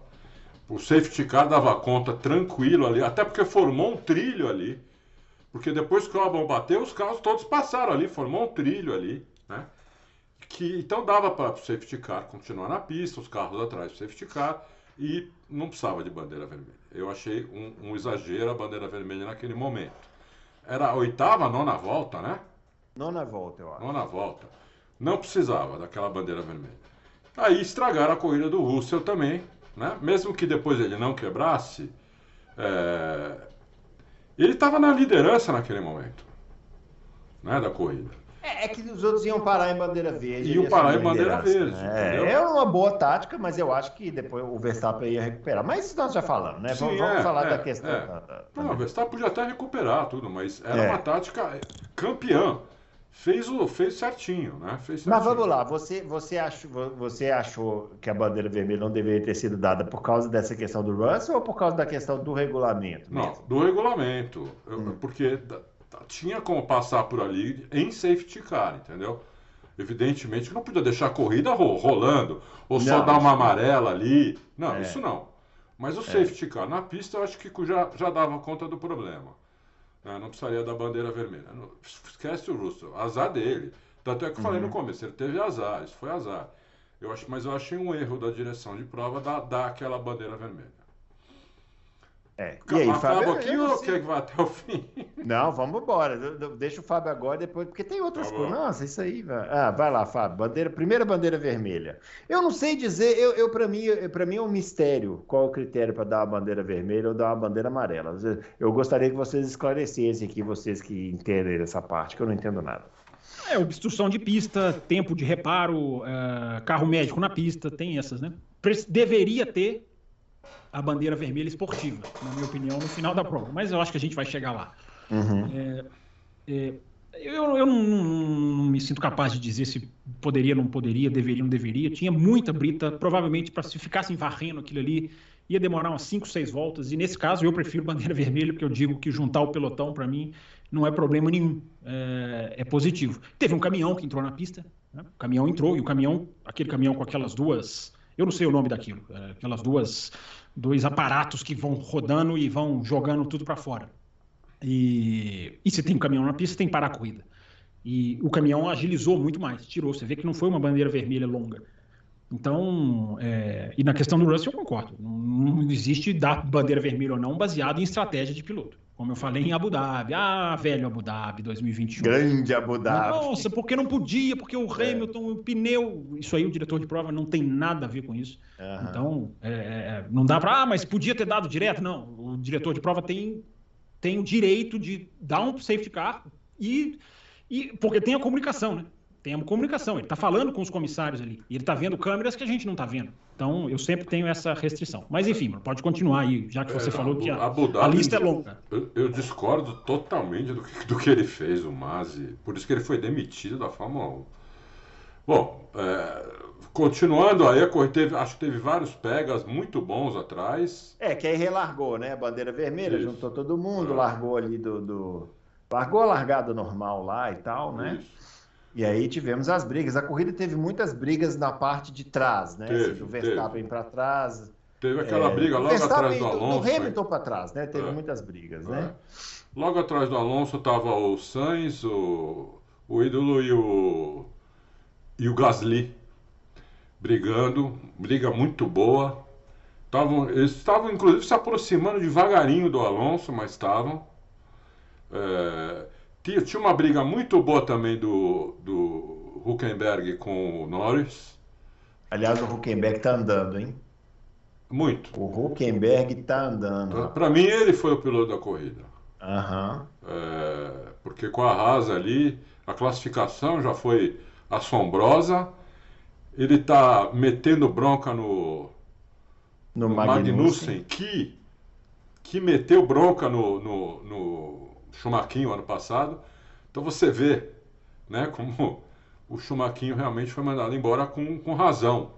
O safety car dava conta tranquilo ali, até porque formou um trilho ali. Porque depois que o Albon bateu, os carros todos passaram ali, formou um trilho ali? Que, então dava para o safety car continuar na pista, os carros atrás do safety car, e não precisava de bandeira vermelha. Eu achei um, um exagero a bandeira vermelha naquele momento. Era a oitava, nona volta, né? nona volta, eu acho. Nona volta. Não precisava daquela bandeira vermelha. Aí estragaram a corrida do Russell também, né? Mesmo que depois ele não quebrasse, é, ele estava na liderança naquele momento, né? Da corrida. É, é que os outros iam parar em bandeira verde. Iam parar em bandeira verde, né? É, é uma boa tática, mas eu acho que depois o Verstappen ia recuperar. Mas isso nós já falamos, né? Sim, vamos vamos é, falar é, da questão. é. da- da- Não, o Verstappen podia até recuperar tudo, mas era É. uma tática campeã. Fez o fez certinho, né? Fez certinho. Mas vamos lá, você, você, achou, você achou que a bandeira vermelha não deveria ter sido dada por causa dessa questão do Russell ou por causa da questão do regulamento? Não, mesmo? do regulamento. Hum. Porque tinha como passar por ali em safety car, entendeu? Evidentemente que não podia deixar a corrida ro- rolando, ou só Não, dar uma amarela ali. Não, É. isso não. Mas o safety car na pista eu acho que já, já dava conta do problema. né? Não precisaria da bandeira vermelha. Não- Esquece o Russell, azar dele. Tanto é que eu falei Uhum. no começo, ele teve azar, isso foi azar. Eu acho, mas eu achei um erro da direção de prova dar, dar aquela bandeira vermelha. É. E aí, Acaba Fábio? aqui ou quer que vá até o fim? Não, vamos embora. Deixa o Fábio agora depois, porque tem outras Tá coisas. Nossa, isso aí. Vai. Ah, vai lá, Fábio. Bandeira, primeira bandeira vermelha. Eu não sei dizer, eu, eu para mim, para mim é um mistério qual o critério para dar uma bandeira vermelha ou dar uma bandeira amarela. Eu gostaria que vocês esclarecessem aqui, vocês que entendem essa parte, que eu não entendo nada. É, obstrução de pista, tempo de reparo, eh, carro médico na pista, tem essas, né? Pre- Deveria ter a bandeira vermelha esportiva, na minha opinião, no final da prova. Mas eu acho que a gente vai chegar lá. Uhum. É, eu, eu não, não, me sinto capaz de dizer se poderia, não poderia, deveria, não deveria. Tinha muita brita, provavelmente para se ficassem varrendo aquilo ali, ia demorar umas 5, 6 voltas. E nesse caso eu prefiro bandeira vermelha, porque eu digo que juntar o pelotão para mim não é problema nenhum, é, é, positivo. Teve um caminhão que entrou na pista, né? o caminhão entrou, e o caminhão, aquele caminhão com aquelas duas, eu não sei o nome daquilo, é, aquelas duas, dois aparatos que vão rodando e vão jogando tudo para fora. E, e se tem um caminhão na pista, tem que parar a corrida. E o caminhão agilizou muito mais, tirou. Você vê que não foi uma bandeira vermelha longa. Então, é, e na questão do Russell eu concordo. Não, não, existe dar bandeira vermelha ou não baseado em estratégia de piloto. Como eu falei em Abu Dhabi. Ah, velho Abu Dhabi 2021. Grande Abu Dhabi. Nossa, porque não podia, porque o é. Hamilton, é. o pneu. Isso aí, o diretor de prova não tem nada a ver com isso. Uhum. Então, é, é, não dá para. Ah, mas podia ter dado direto. Não. O diretor de prova tem, tem o direito de dar um safety car e. e porque tem a comunicação, né? Tem a comunicação, ele está falando com os comissários ali, e ele está vendo câmeras que a gente não está vendo. Então, eu sempre tenho essa restrição. Mas, enfim, pode continuar aí, já que você é, falou que a, a, lista é longa. Eu, eu discordo totalmente do que, do que, ele fez, o Mazzi. Por isso que ele foi demitido da Fórmula 1. Bom, é, continuando aí, a corrida teve, acho que teve vários pegas muito bons atrás. É, que aí relargou, né? A bandeira vermelha, isso. juntou todo mundo, é. largou ali do, do... Largou a largada normal lá e tal, né? Isso. E aí tivemos as brigas. A corrida teve muitas brigas na parte de trás, né? Teve, do Verstappen para trás. Teve aquela é, briga logo atrás do Alonso. Do Hamilton para trás, né? Teve é. muitas brigas, né? É. Logo atrás do Alonso estava o Sainz, o, o ídolo e o, e o Gasly brigando. Briga muito boa. Tavam, eles estavam, inclusive, se aproximando devagarinho do Alonso, mas estavam. É, tinha, tinha uma briga muito boa também do, do Huckenberg com o Norris. Aliás, o Huckenberg tá andando, hein? Muito. O Huckenberg tá andando. Para mim, ele foi o piloto da corrida. Uhum. É, porque com a Haas ali, a classificação já foi assombrosa. Ele tá metendo bronca no, no, no Magnussen, Magnussen que, que meteu bronca no, no, no Chumaquinho ano passado. Então você vê né, como o Chumaquinho realmente foi mandado embora com, com razão.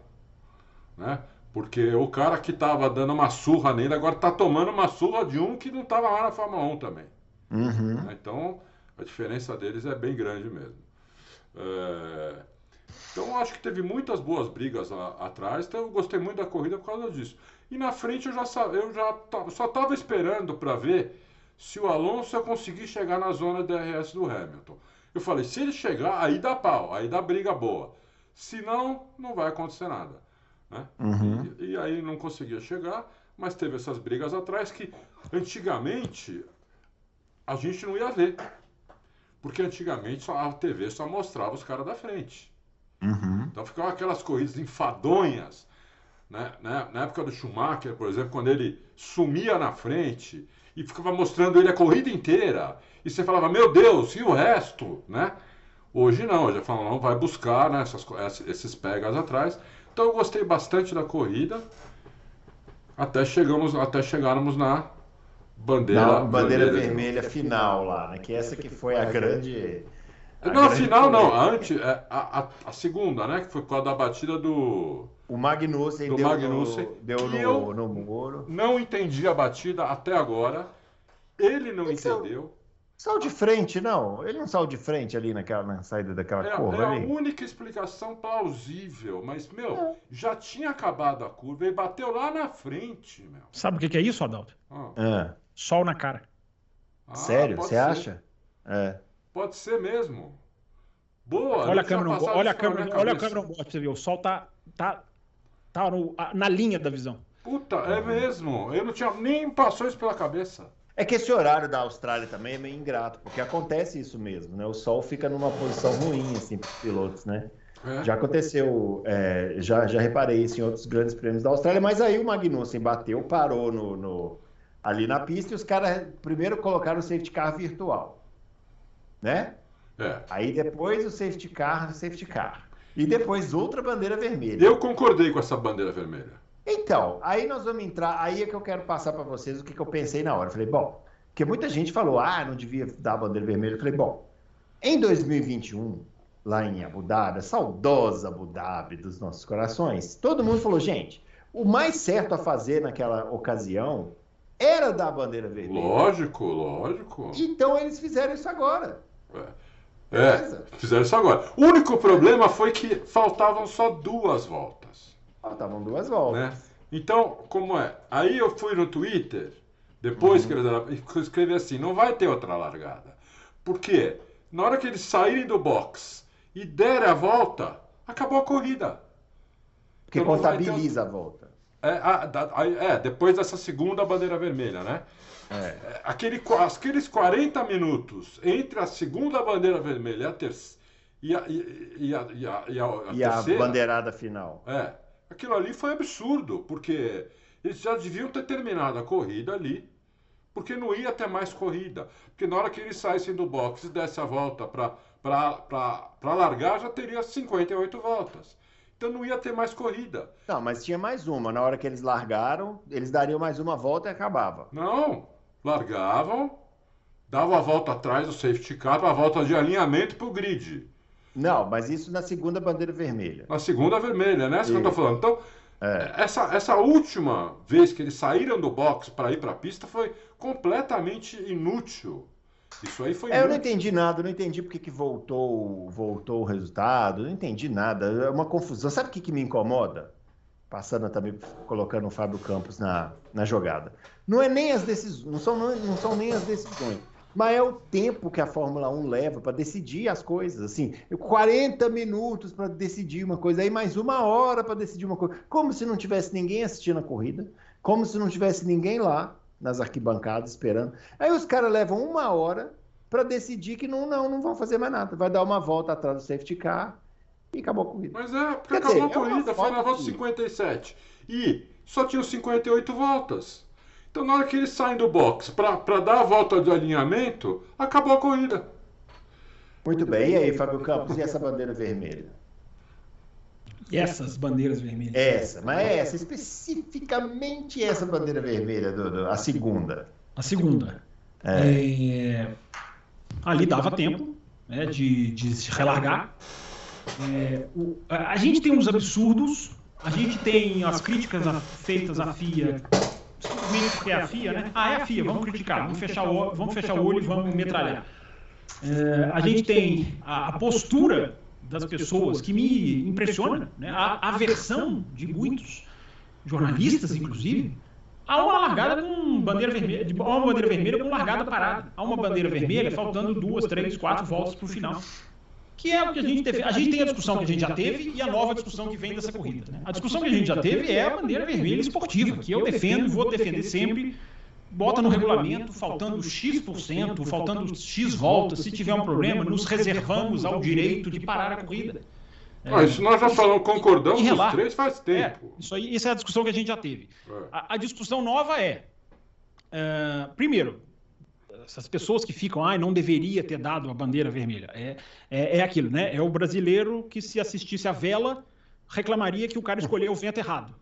Né? Porque o cara que estava dando uma surra nele agora está tomando uma surra de um que não estava lá na Fórmula 1 também. Uhum. Né? Então a diferença deles é bem grande mesmo. É... Então acho que teve muitas boas brigas lá, atrás, então eu gostei muito da corrida por causa disso. E na frente eu já, eu já só estava esperando para ver se o Alonso conseguir chegar na zona DRS do Hamilton. Eu falei, se ele chegar, aí dá pau, aí dá briga boa. Se não, não vai acontecer nada. Né? Uhum. E, e, aí não conseguia chegar, mas teve essas brigas atrás que antigamente a gente não ia ver. Porque antigamente a TV só mostrava os caras da frente. Uhum. Então ficavam aquelas corridas enfadonhas. Né? Na época do Schumacher, por exemplo, quando ele sumia na frente e ficava mostrando ele a corrida inteira. E você falava, meu Deus, e o resto, né? Hoje não, hoje a Fórmula 1 vai buscar né, essas, esses pegas atrás. Então eu gostei bastante da corrida. Até chegamos, até chegarmos na bandeira, na bandeira, bandeira vermelha final lá, né? Que essa que foi a grande. A não, a final não, a, antes, é, a, a, a, segunda, né? Que foi com a da batida do. O Magnussen deu, Magnussen, no, deu no, no muro. Não entendi a batida até agora. Ele não ele entendeu. Saiu de frente, não. Ele não saiu de frente ali naquela, na saída daquela é, curva. É ali. a única explicação plausível. Mas, meu, é. já tinha acabado a curva e bateu lá na frente, meu. Sabe o que é isso, Adalto? Ah. É. Sol na cara. Ah, Sério? Você acha? É. Pode ser mesmo. Boa. Olha a câmera, olha a câmera, olha a câmera um pra você ver. O sol tá, tá, tá no, na linha da visão. Puta, é mesmo. Eu não tinha nem passou isso pela cabeça. É que esse horário da Austrália também é meio ingrato, porque acontece isso mesmo, né? O sol fica numa posição ruim, assim, para os pilotos, né? É. Já aconteceu, é, já, já reparei isso em outros grandes prêmios da Austrália, mas aí o Magnussen bateu, parou no, no ali na pista e os caras primeiro colocaram o safety car virtual, né? É. Aí depois o safety car, safety car. E depois outra bandeira vermelha. Eu concordei com essa bandeira vermelha. Então, aí nós vamos entrar, aí é que eu quero passar para vocês o que, que, eu pensei na hora. Eu falei, bom, porque muita gente falou, ah, não devia dar a bandeira vermelha. Eu falei, bom, Em 2021, lá em Abu Dhabi, saudosa Abu Dhabi dos nossos corações, todo mundo falou, gente, o mais certo a fazer naquela ocasião era dar a bandeira vermelha. Lógico, lógico. Então eles fizeram isso agora. É, é fizeram isso agora. O único problema foi que faltavam só duas voltas. Faltavam duas voltas. Né? Então, como é? Aí eu fui no Twitter, depois uhum. que eles escrevi assim, não vai ter outra largada. Por quê? Na hora que eles saírem do box e derem a volta, acabou a corrida. Porque então, contabiliza a volta. É, a, a, é, depois dessa segunda bandeira vermelha, né? É. Aquele, aqueles 40 minutos entre a segunda bandeira vermelha e a terceira. E a, e a, e a, e a, a, e a bandeirada final. É. Aquilo ali foi absurdo, porque eles já deviam ter terminado a corrida ali, porque não ia ter mais corrida. Porque na hora que eles saíssem do box e desse a volta para largar, já teria 58 voltas. Então não ia ter mais corrida. Não, mas tinha mais uma. Na hora que eles largaram, eles dariam mais uma volta e acabava. Não, largavam, davam a volta atrás do safety car para a volta de alinhamento para o grid. Não, mas isso na segunda bandeira vermelha. Na segunda vermelha, né? Isso que eu tô falando. Então, é. essa, essa última vez que eles saíram do box para ir para a pista foi completamente inútil. Isso aí foi. É, eu não entendi nada, não entendi porque que voltou, voltou o resultado, não entendi nada. É uma confusão. Sabe o que, que me incomoda? Passando também, colocando o Fábio Campos na, na jogada. Não é nem as decisões, não são, não, não são nem as decisões mas é o tempo que a Fórmula 1 leva para decidir as coisas. Assim, 40 minutos para decidir uma coisa, aí mais uma hora para decidir uma coisa. Como se não tivesse ninguém assistindo a corrida, como se não tivesse ninguém lá nas arquibancadas esperando. Aí os caras levam uma hora para decidir que não, não, não vão fazer mais nada. Vai dar uma volta atrás do safety car e acabou a corrida. Mas é, porque Quer acabou dizer, a é corrida, é foi na volta 57. E só tinham 58 voltas. Então, na hora que eles saem do box para dar a volta de alinhamento, acabou a corrida. Muito bem. E aí, Fábio Campos, e essa bandeira vermelha? E essas bandeiras vermelhas? Essa, mas é essa, especificamente essa bandeira vermelha, do, do a segunda. A segunda. É. É, ali dava tempo né, de, de se relargar. É, a, a gente tem uns absurdos, a gente tem as críticas feitas à FIA simplesmente porque é a FIA, né? Ah, é a FIA, vamos criticar, vamos fechar o, vamos fechar o olho e vamos metralhar. É, a gente tem a, a, postura das pessoas que me impressiona, né? a aversão de muitos jornalistas, inclusive, há uma largada com bandeira vermelha, de, uma bandeira vermelha com largada parada, há uma bandeira vermelha faltando duas, três, quatro voltas para o final que é o que a gente teve. A gente tem a discussão que a gente já teve e a nova discussão que vem dessa corrida. Né? A discussão que a gente já teve é a bandeira vermelha esportiva, que eu defendo e vou defender sempre. Bota no regulamento, faltando X%, faltando X voltas. Se tiver um problema, nos reservamos ao direito de parar a corrida. Ah, isso nós já falamos, concordamos os três faz tempo. É, isso aí, essa é a discussão que a gente já teve. É. A, a, discussão nova é, uh, primeiro, essas pessoas que ficam, ah, não deveria ter dado a bandeira vermelha. É, é, é, aquilo, né? É o brasileiro que, se assistisse a vela, reclamaria que o cara escolheu o vento errado,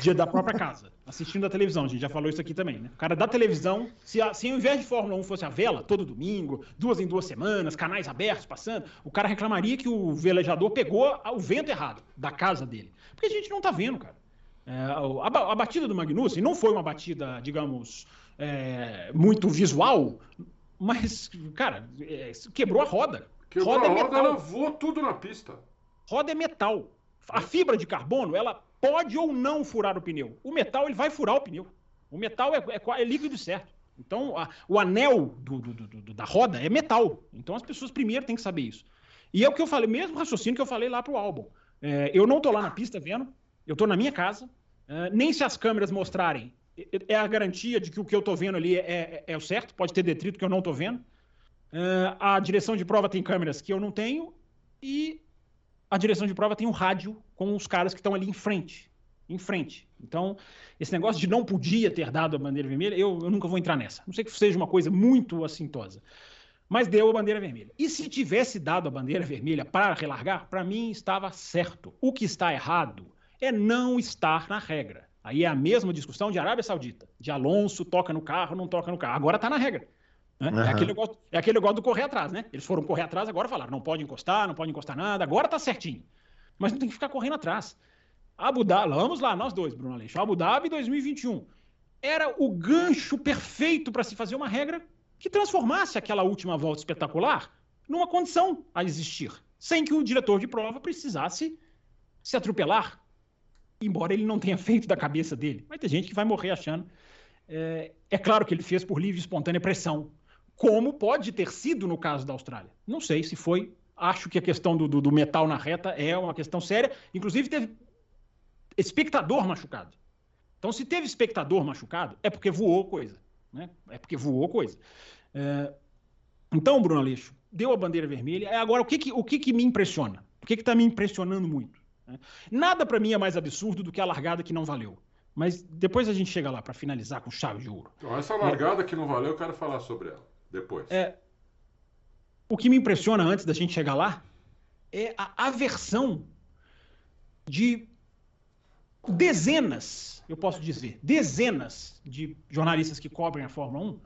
dia da própria casa, assistindo a televisão. A gente já falou isso aqui também, né? O cara da televisão, se, a, se ao invés de Fórmula 1 fosse a vela, todo domingo, duas em duas semanas, canais abertos passando, o cara reclamaria que o velejador pegou o vento errado da casa dele. Porque a gente não tá vendo, cara. É, a, a, batida do Magnussen não foi uma batida, digamos, é, muito visual, mas, cara, é, quebrou a roda. Quebrou roda a é roda, ela voou tudo na pista. Roda é metal. A fibra de carbono, ela pode ou não furar o pneu. O metal, ele vai furar o pneu. O metal é, é, é líquido certo. Então, a, o anel do, do, do, da roda é metal. Então, as pessoas primeiro têm que saber isso. E é o que eu falei, mesmo raciocínio que eu falei lá pro álbum. É, eu não tô lá na pista vendo, eu tô na minha casa. É, nem se as câmeras mostrarem é a garantia de que o que eu estou vendo ali é, é, é, o certo, pode ter detrito que eu não estou vendo. Uh, a direção de prova tem câmeras que eu não tenho e a direção de prova tem um rádio com os caras que estão ali em frente. Em frente. Então, esse negócio de não podia ter dado a bandeira vermelha, eu, eu nunca vou entrar nessa. Não sei que seja uma coisa muito assintosa. Mas deu a bandeira vermelha. E se tivesse dado a bandeira vermelha para relargar, para mim estava certo. O que está errado é não estar na regra. Aí é a mesma discussão de Arábia Saudita, de Alonso toca no carro, não toca no carro. Agora está na regra. Né? Uhum. É, aquele negócio, é aquele negócio do correr atrás, né? Eles foram correr atrás, agora falaram, não pode encostar, não pode encostar nada, agora tá certinho. Mas não tem que ficar correndo atrás. Abu Dhabi, vamos lá, nós dois, Bruno Aleixo. Abu Dhabi 2021 era o gancho perfeito para se fazer uma regra que transformasse aquela última volta espetacular numa condição a existir, sem que o diretor de prova precisasse se atropelar, embora ele não tenha feito da cabeça dele. Vai ter gente que vai morrer achando. É, é claro que ele fez por livre e espontânea pressão, como pode ter sido no caso da Austrália. Não sei se foi. Acho que a questão do, do, do metal na reta é uma questão séria. Inclusive, teve espectador machucado. Então, se teve espectador machucado, é porque voou coisa. Né? É porque voou coisa. É... Então, Bruno Aleixo, deu a bandeira vermelha. É, agora, o que, que, o que, que me impressiona? O que está me impressionando muito? Né? Nada para mim é mais absurdo do que a largada que não valeu. Mas depois a gente chega lá para finalizar com chave de ouro. Então, essa largada é... que não valeu, eu quero falar sobre ela depois. É... O que me impressiona antes da gente chegar lá é a aversão de dezenas, eu posso dizer, dezenas de jornalistas que cobrem a Fórmula 1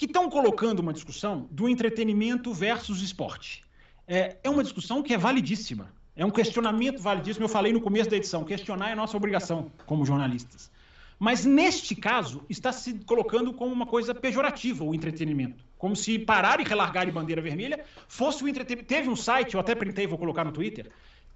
que estão colocando uma discussão do entretenimento versus esporte. É, é uma discussão que é validíssima. É um questionamento validíssimo. Eu falei no começo da edição: questionar é nossa obrigação como jornalistas. Mas neste caso, está se colocando como uma coisa pejorativa o entretenimento. Como se parar e relargar de bandeira vermelha fosse o entretenimento. Teve um site, eu até printei, vou colocar no Twitter,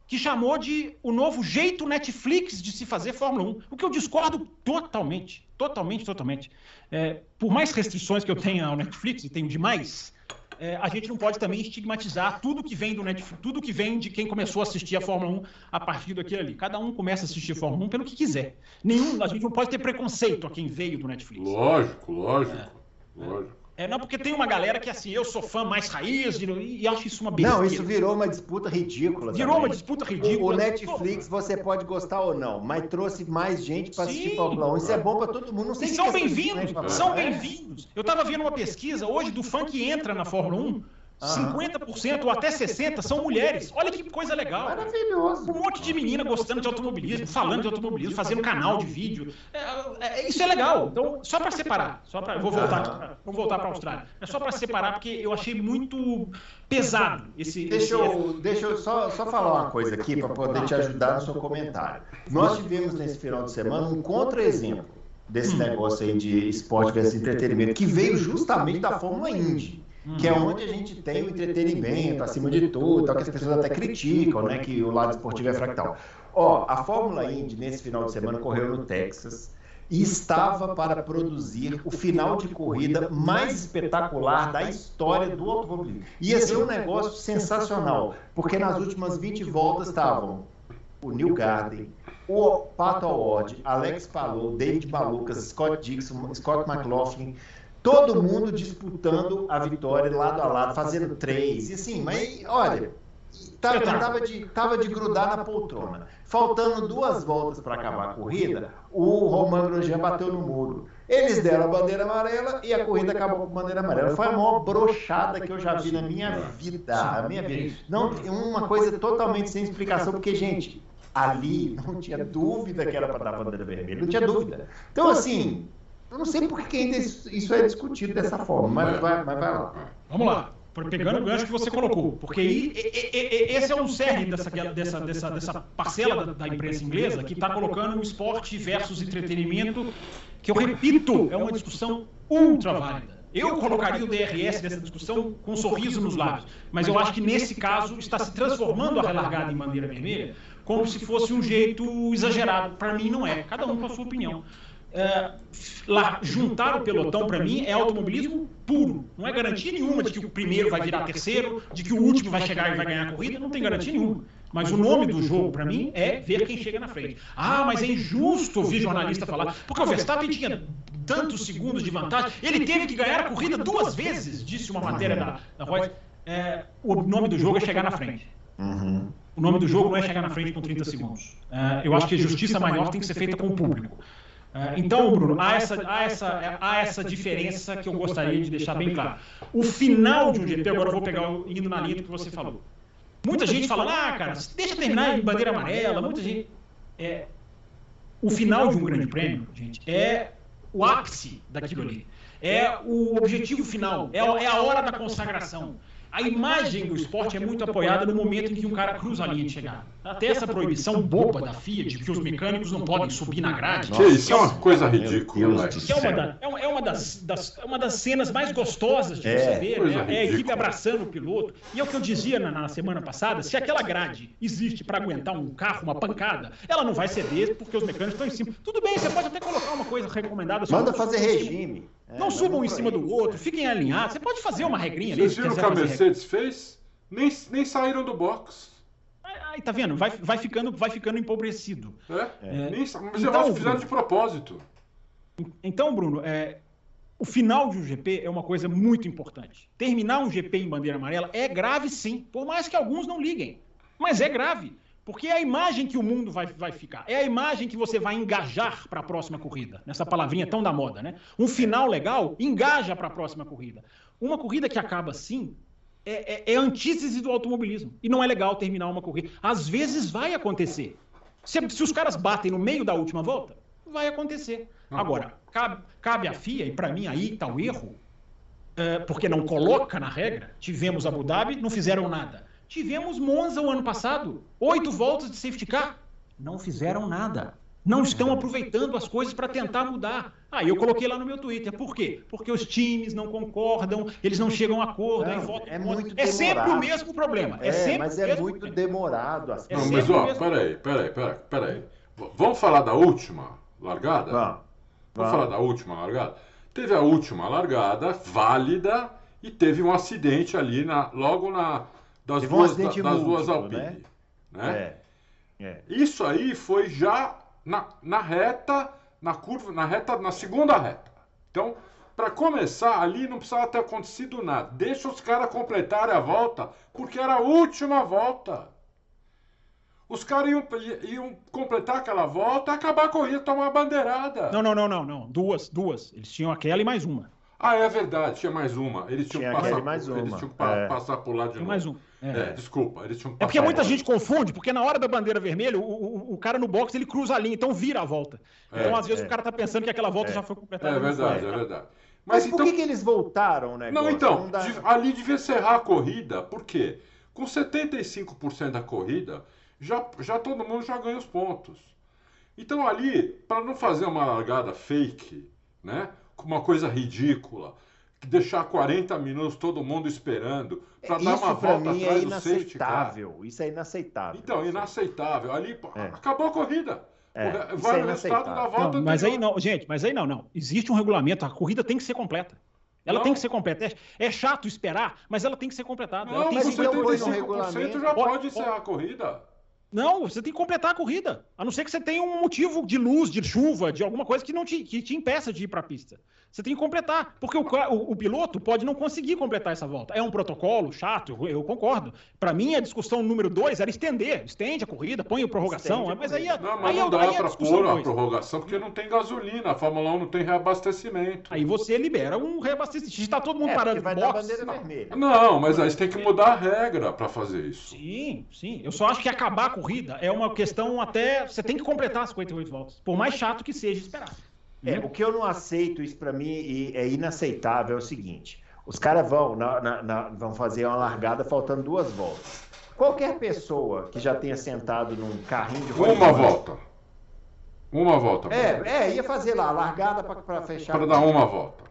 que chamou de o novo jeito Netflix de se fazer Fórmula 1, o que eu discordo totalmente, totalmente, totalmente. É, por mais restrições que eu tenha ao Netflix, e tenho demais, é, a gente não pode também estigmatizar tudo que vem do Netflix, tudo que vem de quem começou a assistir a Fórmula 1 a partir daquilo ali. Cada um começa a assistir a Fórmula 1 pelo que quiser. Nenhum, a gente não pode ter preconceito a quem veio do Netflix. Lógico, lógico, é, lógico. É, não, porque tem uma galera que, assim, eu sou fã mais raiz e, e acho isso uma besteira. Não, isso virou uma disputa ridícula. Virou também. uma disputa ridícula. O, Netflix, você pode gostar ou não, mas trouxe mais gente para assistir Fórmula 1. Isso é bom para todo mundo. Não sei e são bem-vindos, são bem-vindos. Eu estava vendo uma pesquisa hoje do fã que entra na Fórmula 1 50% ou até 60% são mulheres. Olha que coisa legal. Maravilhoso. Um monte de menina gostando de automobilismo, falando de automobilismo, fazendo canal de vídeo. É, é, isso é legal. Então, só para separar, só para vou voltar, vou voltar para a Austrália. É só para separar porque eu achei muito pesado esse. Deixa eu, deixa eu só, só falar uma coisa aqui para poder te ajudar no seu comentário. Nós tivemos nesse final de semana um contra-exemplo desse hum. negócio aí de esporte versus entretenimento que veio justamente da Fórmula Indy que é onde a gente tem o entretenimento acima de tudo, tal, que as pessoas até criticam, né, que o lado esportivo é fractal. Ó, a Fórmula Indy nesse final de semana correu no Texas e estava para produzir o final de corrida mais espetacular da história do automobilismo. Ia ser um negócio sensacional, porque nas últimas 20 voltas estavam o Neil Garden, o Pato Award, Alex Palou, David Malucas, Scott Dixon, Scott McLaughlin, todo mundo disputando a vitória lado a lado, fazendo três. E assim, mas olha, tava, tava, de, tava de grudar na poltrona. Faltando duas voltas para acabar a corrida, o Romain Grosjean bateu no muro. Eles deram a bandeira amarela e a corrida acabou com a bandeira amarela. Foi a maior brochada que eu já vi na minha vida. A minha vida. Não, uma coisa totalmente sem explicação, porque, gente, ali não tinha dúvida que era para dar a bandeira vermelha. Não tinha dúvida. Então, assim, eu não sei por que ainda isso é discutido dessa forma, mas vai, mas vai lá. Vamos lá. Pegando o gancho que você colocou, porque aí, esse é um cerne dessa, dessa, dessa, dessa parcela da, da imprensa inglesa que está colocando o esporte versus entretenimento, que eu repito, é uma discussão ultra válida. Eu colocaria o DRS dessa discussão com um sorriso nos lábios, mas eu acho que nesse caso está se transformando a relargada em bandeira vermelha como se fosse um jeito exagerado. Para mim, não é. Cada um com a sua opinião é, lá, juntar o pelotão, para mim, é automobilismo puro. Não é garantia nenhuma de que o primeiro vai virar terceiro, de que o último vai chegar e vai ganhar a corrida, não tem garantia nenhuma. Mas o nome do jogo, para mim, é ver quem chega na frente. Ah, mas é injusto ouvir jornalista falar, porque o Verstappen tinha tantos segundos de vantagem, ele teve que ganhar a corrida duas vezes, disse uma matéria da, da Reuters. É, o nome do jogo é chegar na frente. Uhum. O nome do jogo não é chegar na frente com 30 segundos. É, eu acho que a justiça maior tem que ser feita com o público. É, então, Bruno, há essa, há, essa, há essa diferença que eu gostaria de deixar bem claro. O final de um GP, agora eu vou pegar indo na linha que você falou. Muita gente fala, ah, cara, deixa terminar em bandeira amarela. Muita gente. É, o final de um grande prêmio, gente, é o ápice daquilo ali. é o objetivo final, é, é a hora da consagração. A imagem do esporte é muito apoiada no momento em que um cara cruza a linha de chegada. Até essa proibição boba da FIA de que os mecânicos não podem subir na grade. Que isso é uma coisa ridícula. É uma, da, é, é uma, das, das, é uma das cenas mais gostosas de é, você ver. Né? É a equipe abraçando o piloto. E é o que eu dizia na, na semana passada: se aquela grade existe para aguentar um carro, uma pancada, ela não vai ceder porque os mecânicos estão em cima. Tudo bem, você pode até colocar uma coisa recomendada. Manda fazer regime. É, não subam em cima do outro, fiquem alinhados. Você pode fazer uma regrinha ali. Vocês viram o que a Mercedes fez? Nem, nem saíram do box. Aí, tá vendo? Vai, vai, ficando, vai ficando empobrecido. É? é. Nem, mas então, eu acho que fizeram de propósito. Então, Bruno, é, o final de um GP é uma coisa muito importante. Terminar um GP em bandeira amarela é grave, sim. Por mais que alguns não liguem. Mas é grave. Porque é a imagem que o mundo vai, vai ficar. É a imagem que você vai engajar para a próxima corrida. Nessa palavrinha tão da moda, né? Um final legal engaja para a próxima corrida. Uma corrida que acaba assim é, é, é antítese do automobilismo. E não é legal terminar uma corrida. Às vezes vai acontecer. Se, se os caras batem no meio da última volta, vai acontecer. Agora, cabe, cabe à FIA, e para mim aí está o erro, é, porque não coloca na regra. Tivemos Abu Dhabi, não fizeram nada. Tivemos Monza o ano passado, oito voltas de safety car, não fizeram nada. Não estão aproveitando as coisas para tentar mudar. Aí ah, eu coloquei lá no meu Twitter. Por quê? Porque os times não concordam, eles não chegam a acordo, não, votam é, muito é sempre o mesmo problema. É, é sempre mas é muito problema. demorado. As é não, mas ó, peraí, peraí, peraí, peraí. Vamos falar da última largada? Vamos. Vamos falar da última largada? Teve a última largada, válida, e teve um acidente ali na, logo na, das Teve duas, um da, das múltiplo, duas Alpine. Né? né? É, é. Isso aí foi já na, na reta, na curva, na reta, na segunda reta. Então, para começar, ali não precisava ter acontecido nada. Deixa os caras completarem a volta, porque era a última volta. Os caras iam, iam, completar aquela volta, acabar a corrida, tomar a bandeirada. Não, não, não, não, não. Duas, duas. Eles tinham aquela e mais uma. Ah, é verdade, tinha mais uma. Eles tinham, tinha que, passar, mais uma. Eles tinham que é. passar por lá de novo. mais um. É. é. desculpa, eles tinham que É porque muita gente confunde, porque na hora da bandeira vermelha, o, o, o, cara no box ele cruza a linha, então vira a volta. É, então, às vezes, é. o cara tá pensando que aquela volta é. já foi completada. É verdade, é verdade. Mas, Mas por então... que, que eles voltaram, né? Não, então, Não dá... ali devia encerrar a corrida, por quê? Com 75% da corrida, já, já todo mundo já ganha os pontos. Então ali, para não fazer uma largada fake, né? Com uma coisa ridícula, deixar 40 minutos todo mundo esperando para dar uma volta mim atrás é inaceitável. Isso é inaceitável. Então, inaceitável. Ali é. acabou a corrida. É, vai é o resultado da volta. Não, mas aí não, gente, mas aí não, não. Existe um regulamento, a corrida tem que ser completa. Ela não. tem que ser completa. É, é, chato esperar, mas ela tem que ser completada. Não, ela tem mas que ser então, 75% já pode encerrar a corrida. Não, você tem que completar a corrida. A não ser que você tenha um motivo de luz, de chuva, de alguma coisa que não te, que te impeça de ir para a pista. Você tem que completar, porque o, o, o, piloto pode não conseguir completar essa volta. É um protocolo chato, eu, eu concordo. Para mim, a discussão número dois era estender, estende a corrida, põe a prorrogação. Estende mas aí, não, mas aí, não dá para pôr a prorrogação porque não tem gasolina. A Fórmula 1 não tem reabastecimento. Aí você libera um reabastecimento. Está todo mundo é, parando vai box, bandeira não. vermelha. Não, mas aí você tem que mudar a regra para fazer isso. Sim, sim. Eu só acho que acabar a corrida é uma questão até. Você tem que completar as 58 voltas. Por mais chato que seja esperar. É, o que eu não aceito, isso para mim é inaceitável, é o seguinte: os caras vão, na, na, na, vão fazer uma largada faltando duas voltas. Qualquer pessoa que já tenha sentado num carrinho de Uma volta. Uma volta. É, é, ia fazer lá, a largada para fechar. Para dar uma volta.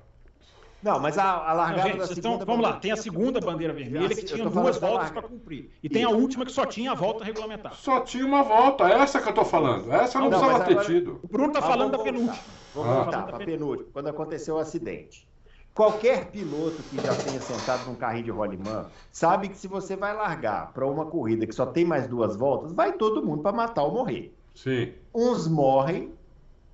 Não, mas a, a largada não, gente, da segunda. vamos lá, tem a segunda bandeira vermelha que tinha duas voltas para cumprir. E tem a última que só tinha a volta regulamentar. Só tinha uma volta, essa que eu tô falando. Essa não, não precisava ter tido. O Bruno tá falando da penúltima. Vamos ah. voltar para a penúltima, quando aconteceu o acidente. Qualquer piloto que já tenha sentado num carrinho de rolimã sabe que se você vai largar para uma corrida que só tem mais duas voltas, vai todo mundo para matar ou morrer. Sim. Uns morrem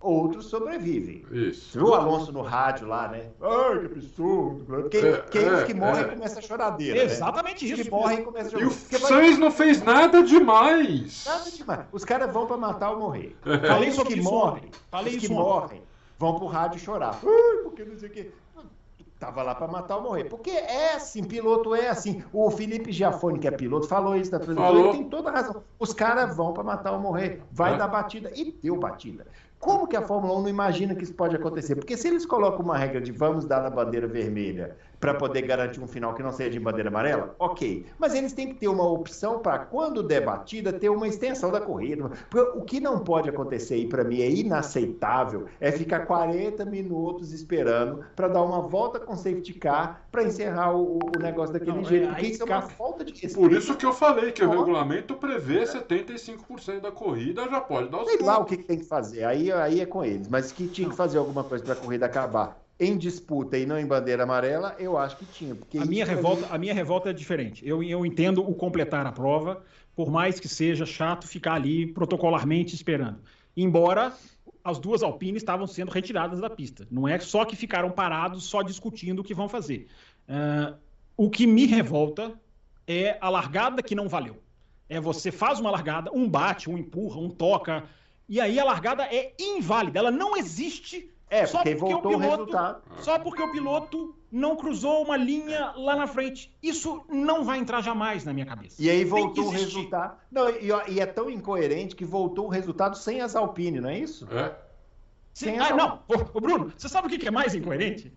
outros sobrevivem. Isso. Você viu o Alonso no rádio lá, né? Ai, que absurdo. Quem, é, quem é, que morrem é. começa a choradeira. Né? Exatamente né? isso. que morrem começa a chorar. E o Sainz não fez nada demais. Nada demais. Os caras vão para matar ou morrer. É. Falei os que morrem, Falei os que morrem, vão pro rádio chorar. Ai, porque não sei o quê. Tava lá para matar ou morrer. Porque é assim, piloto é assim. O Felipe Giafone, que é piloto, falou isso na transmissão. Ele tem toda razão. Os caras vão para matar ou morrer. Vai é. dar batida. E deu batida. Como que a Fórmula 1 não imagina que isso pode acontecer? Porque se eles colocam uma regra de vamos dar na bandeira vermelha para poder garantir um final que não seja de bandeira amarela, ok. Mas eles têm que ter uma opção para, quando debatida, ter uma extensão da corrida. Porque o que não pode acontecer, e para mim é inaceitável, é ficar 40 minutos esperando para dar uma volta com safety car para encerrar o, o, negócio daquele não, jeito. É, porque isso é uma falta de respeito. Por isso que eu falei que o regulamento prevê 75% da corrida, já pode dar os Sei lá o que tem que fazer, aí, aí é com eles. Mas que tinha que fazer alguma coisa para a corrida acabar em disputa e não em bandeira amarela, eu acho que tinha. Porque a, minha revolta, a minha revolta é diferente. Eu, eu entendo o completar a prova, por mais que seja chato ficar ali protocolarmente esperando. Embora as duas Alpines estavam sendo retiradas da pista. Não é só que ficaram parados só discutindo o que vão fazer. Uh, o que me revolta é a largada que não valeu. É você faz uma largada, um bate, um empurra, um toca, e aí a largada é inválida. Ela não existe é, só porque, porque voltou o, piloto, o resultado. Só porque o piloto não cruzou uma linha lá na frente. Isso não vai entrar jamais na minha cabeça. E aí voltou o resultado. Não, e, e, é tão incoerente que voltou o resultado sem as Alpine, não é isso? É. Sim, ah, não. Ô, Bruno, você sabe o que é mais incoerente?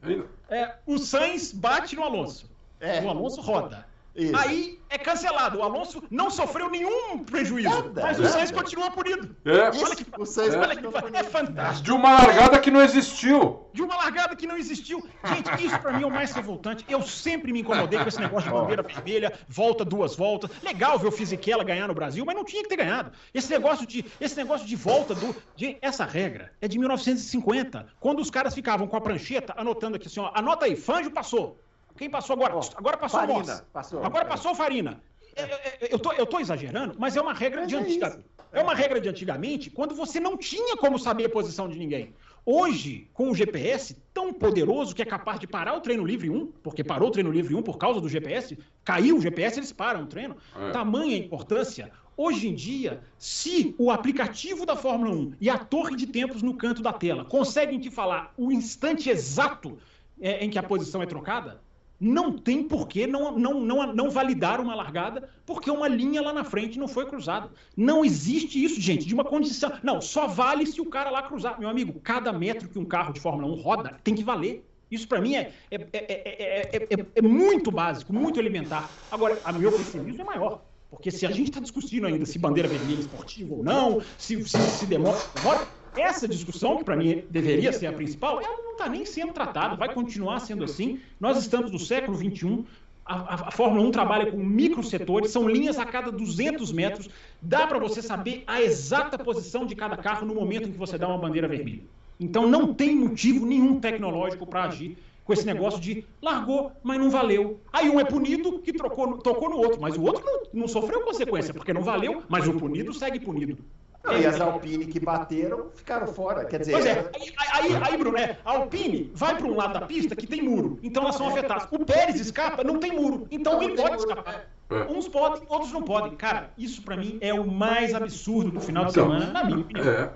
É, o Sainz bate no Alonso. É. O Alonso roda. Isso. Aí é cancelado. O Alonso não sofreu nenhum prejuízo, nada, mas o Sainz continua punido. É. Olha que, o Sainz olha que, é fantástico. De uma largada que não existiu. De uma largada que não existiu. Gente, isso para mim é o mais revoltante. Eu sempre me incomodei com esse negócio de bandeira vermelha, volta duas voltas. Legal ver o Fisichella ganhar no Brasil, mas não tinha que ter ganhado. Esse negócio de, esse negócio de volta do. De, essa regra é de 1950, quando os caras ficavam com a prancheta anotando aqui assim, ó, anota aí, Fanjo passou. Quem passou agora? agora passou Farina. Passou, agora passou Farina. Eu, eu, eu, tô, eu tô exagerando, mas é uma regra de é antigamente. É uma regra de antigamente, quando você não tinha como saber a posição de ninguém. Hoje, com o GPS tão poderoso que é capaz de parar o treino livre 1, porque parou o treino livre 1 por causa do GPS, caiu o GPS, eles param o treino. É. Tamanha importância. Hoje em dia, se o aplicativo da Fórmula 1 e a torre de tempos no canto da tela conseguem te falar o instante exato é, em que a posição é trocada, não tem por que não, não, não, não validar uma largada porque uma linha lá na frente não foi cruzada. Não existe isso, gente, de uma condição. Não, só vale se o cara lá cruzar. Meu amigo, cada metro que um carro de Fórmula 1 roda tem que valer. Isso para mim é, é, é, é, muito básico, muito elementar. Agora, a meu pessimismo é maior. Porque se a gente está discutindo ainda se bandeira vermelha esportiva ou não, se, se, se demora, demora essa discussão, que para mim deveria ser a principal, ela não está nem sendo tratada, vai continuar sendo assim. Nós estamos no século XXI, a, a, Fórmula 1 trabalha com microsetores, são linhas a cada 200 metros, dá para você saber a exata posição de cada carro no momento em que você dá uma bandeira vermelha. Então não tem motivo nenhum tecnológico para agir com esse negócio de largou, mas não valeu. Aí um é punido que trocou, tocou no outro, mas o outro não, não sofreu consequência, porque não valeu, mas o punido segue punido. Não, e as Alpine que bateram ficaram fora. Quer dizer. Pois é, aí, aí, aí Bruno, é, a Alpine vai para um lado da pista que tem muro, então elas são afetadas. O Pérez escapa, não tem muro, então ele pode escapar. É. Uns podem, outros não podem. Cara, isso para mim é o mais absurdo do final de então, semana, na minha opinião. É.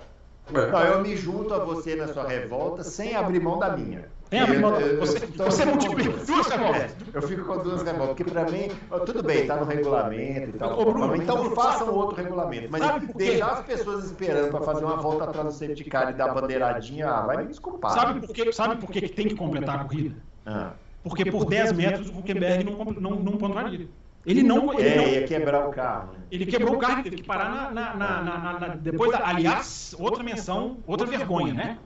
É. Não, eu me junto a você na sua revolta sem abrir mão da minha. Tem abrir mão Você, você multiplica duas revoltas. Eu fico com duas revoltas, porque para mim, tudo bem, está no regulamento e tal. Ô, Bruno, então façam outro regulamento. Mas deixar as pessoas esperando para fazer uma volta atrás do safety car e dar bandeiradinha, ah, vai me desculpar. Sabe por que, sabe por que tem que completar a corrida? Ah. Porque por 10 metros o Huckenberg não, não, não pontuaria. Ele não. Ele é, não, ia quebrar o carro. Né? Ele quebrou o carro, teve que parar na. na, na, na depois, da, aliás, outra menção, outra vergonha, né?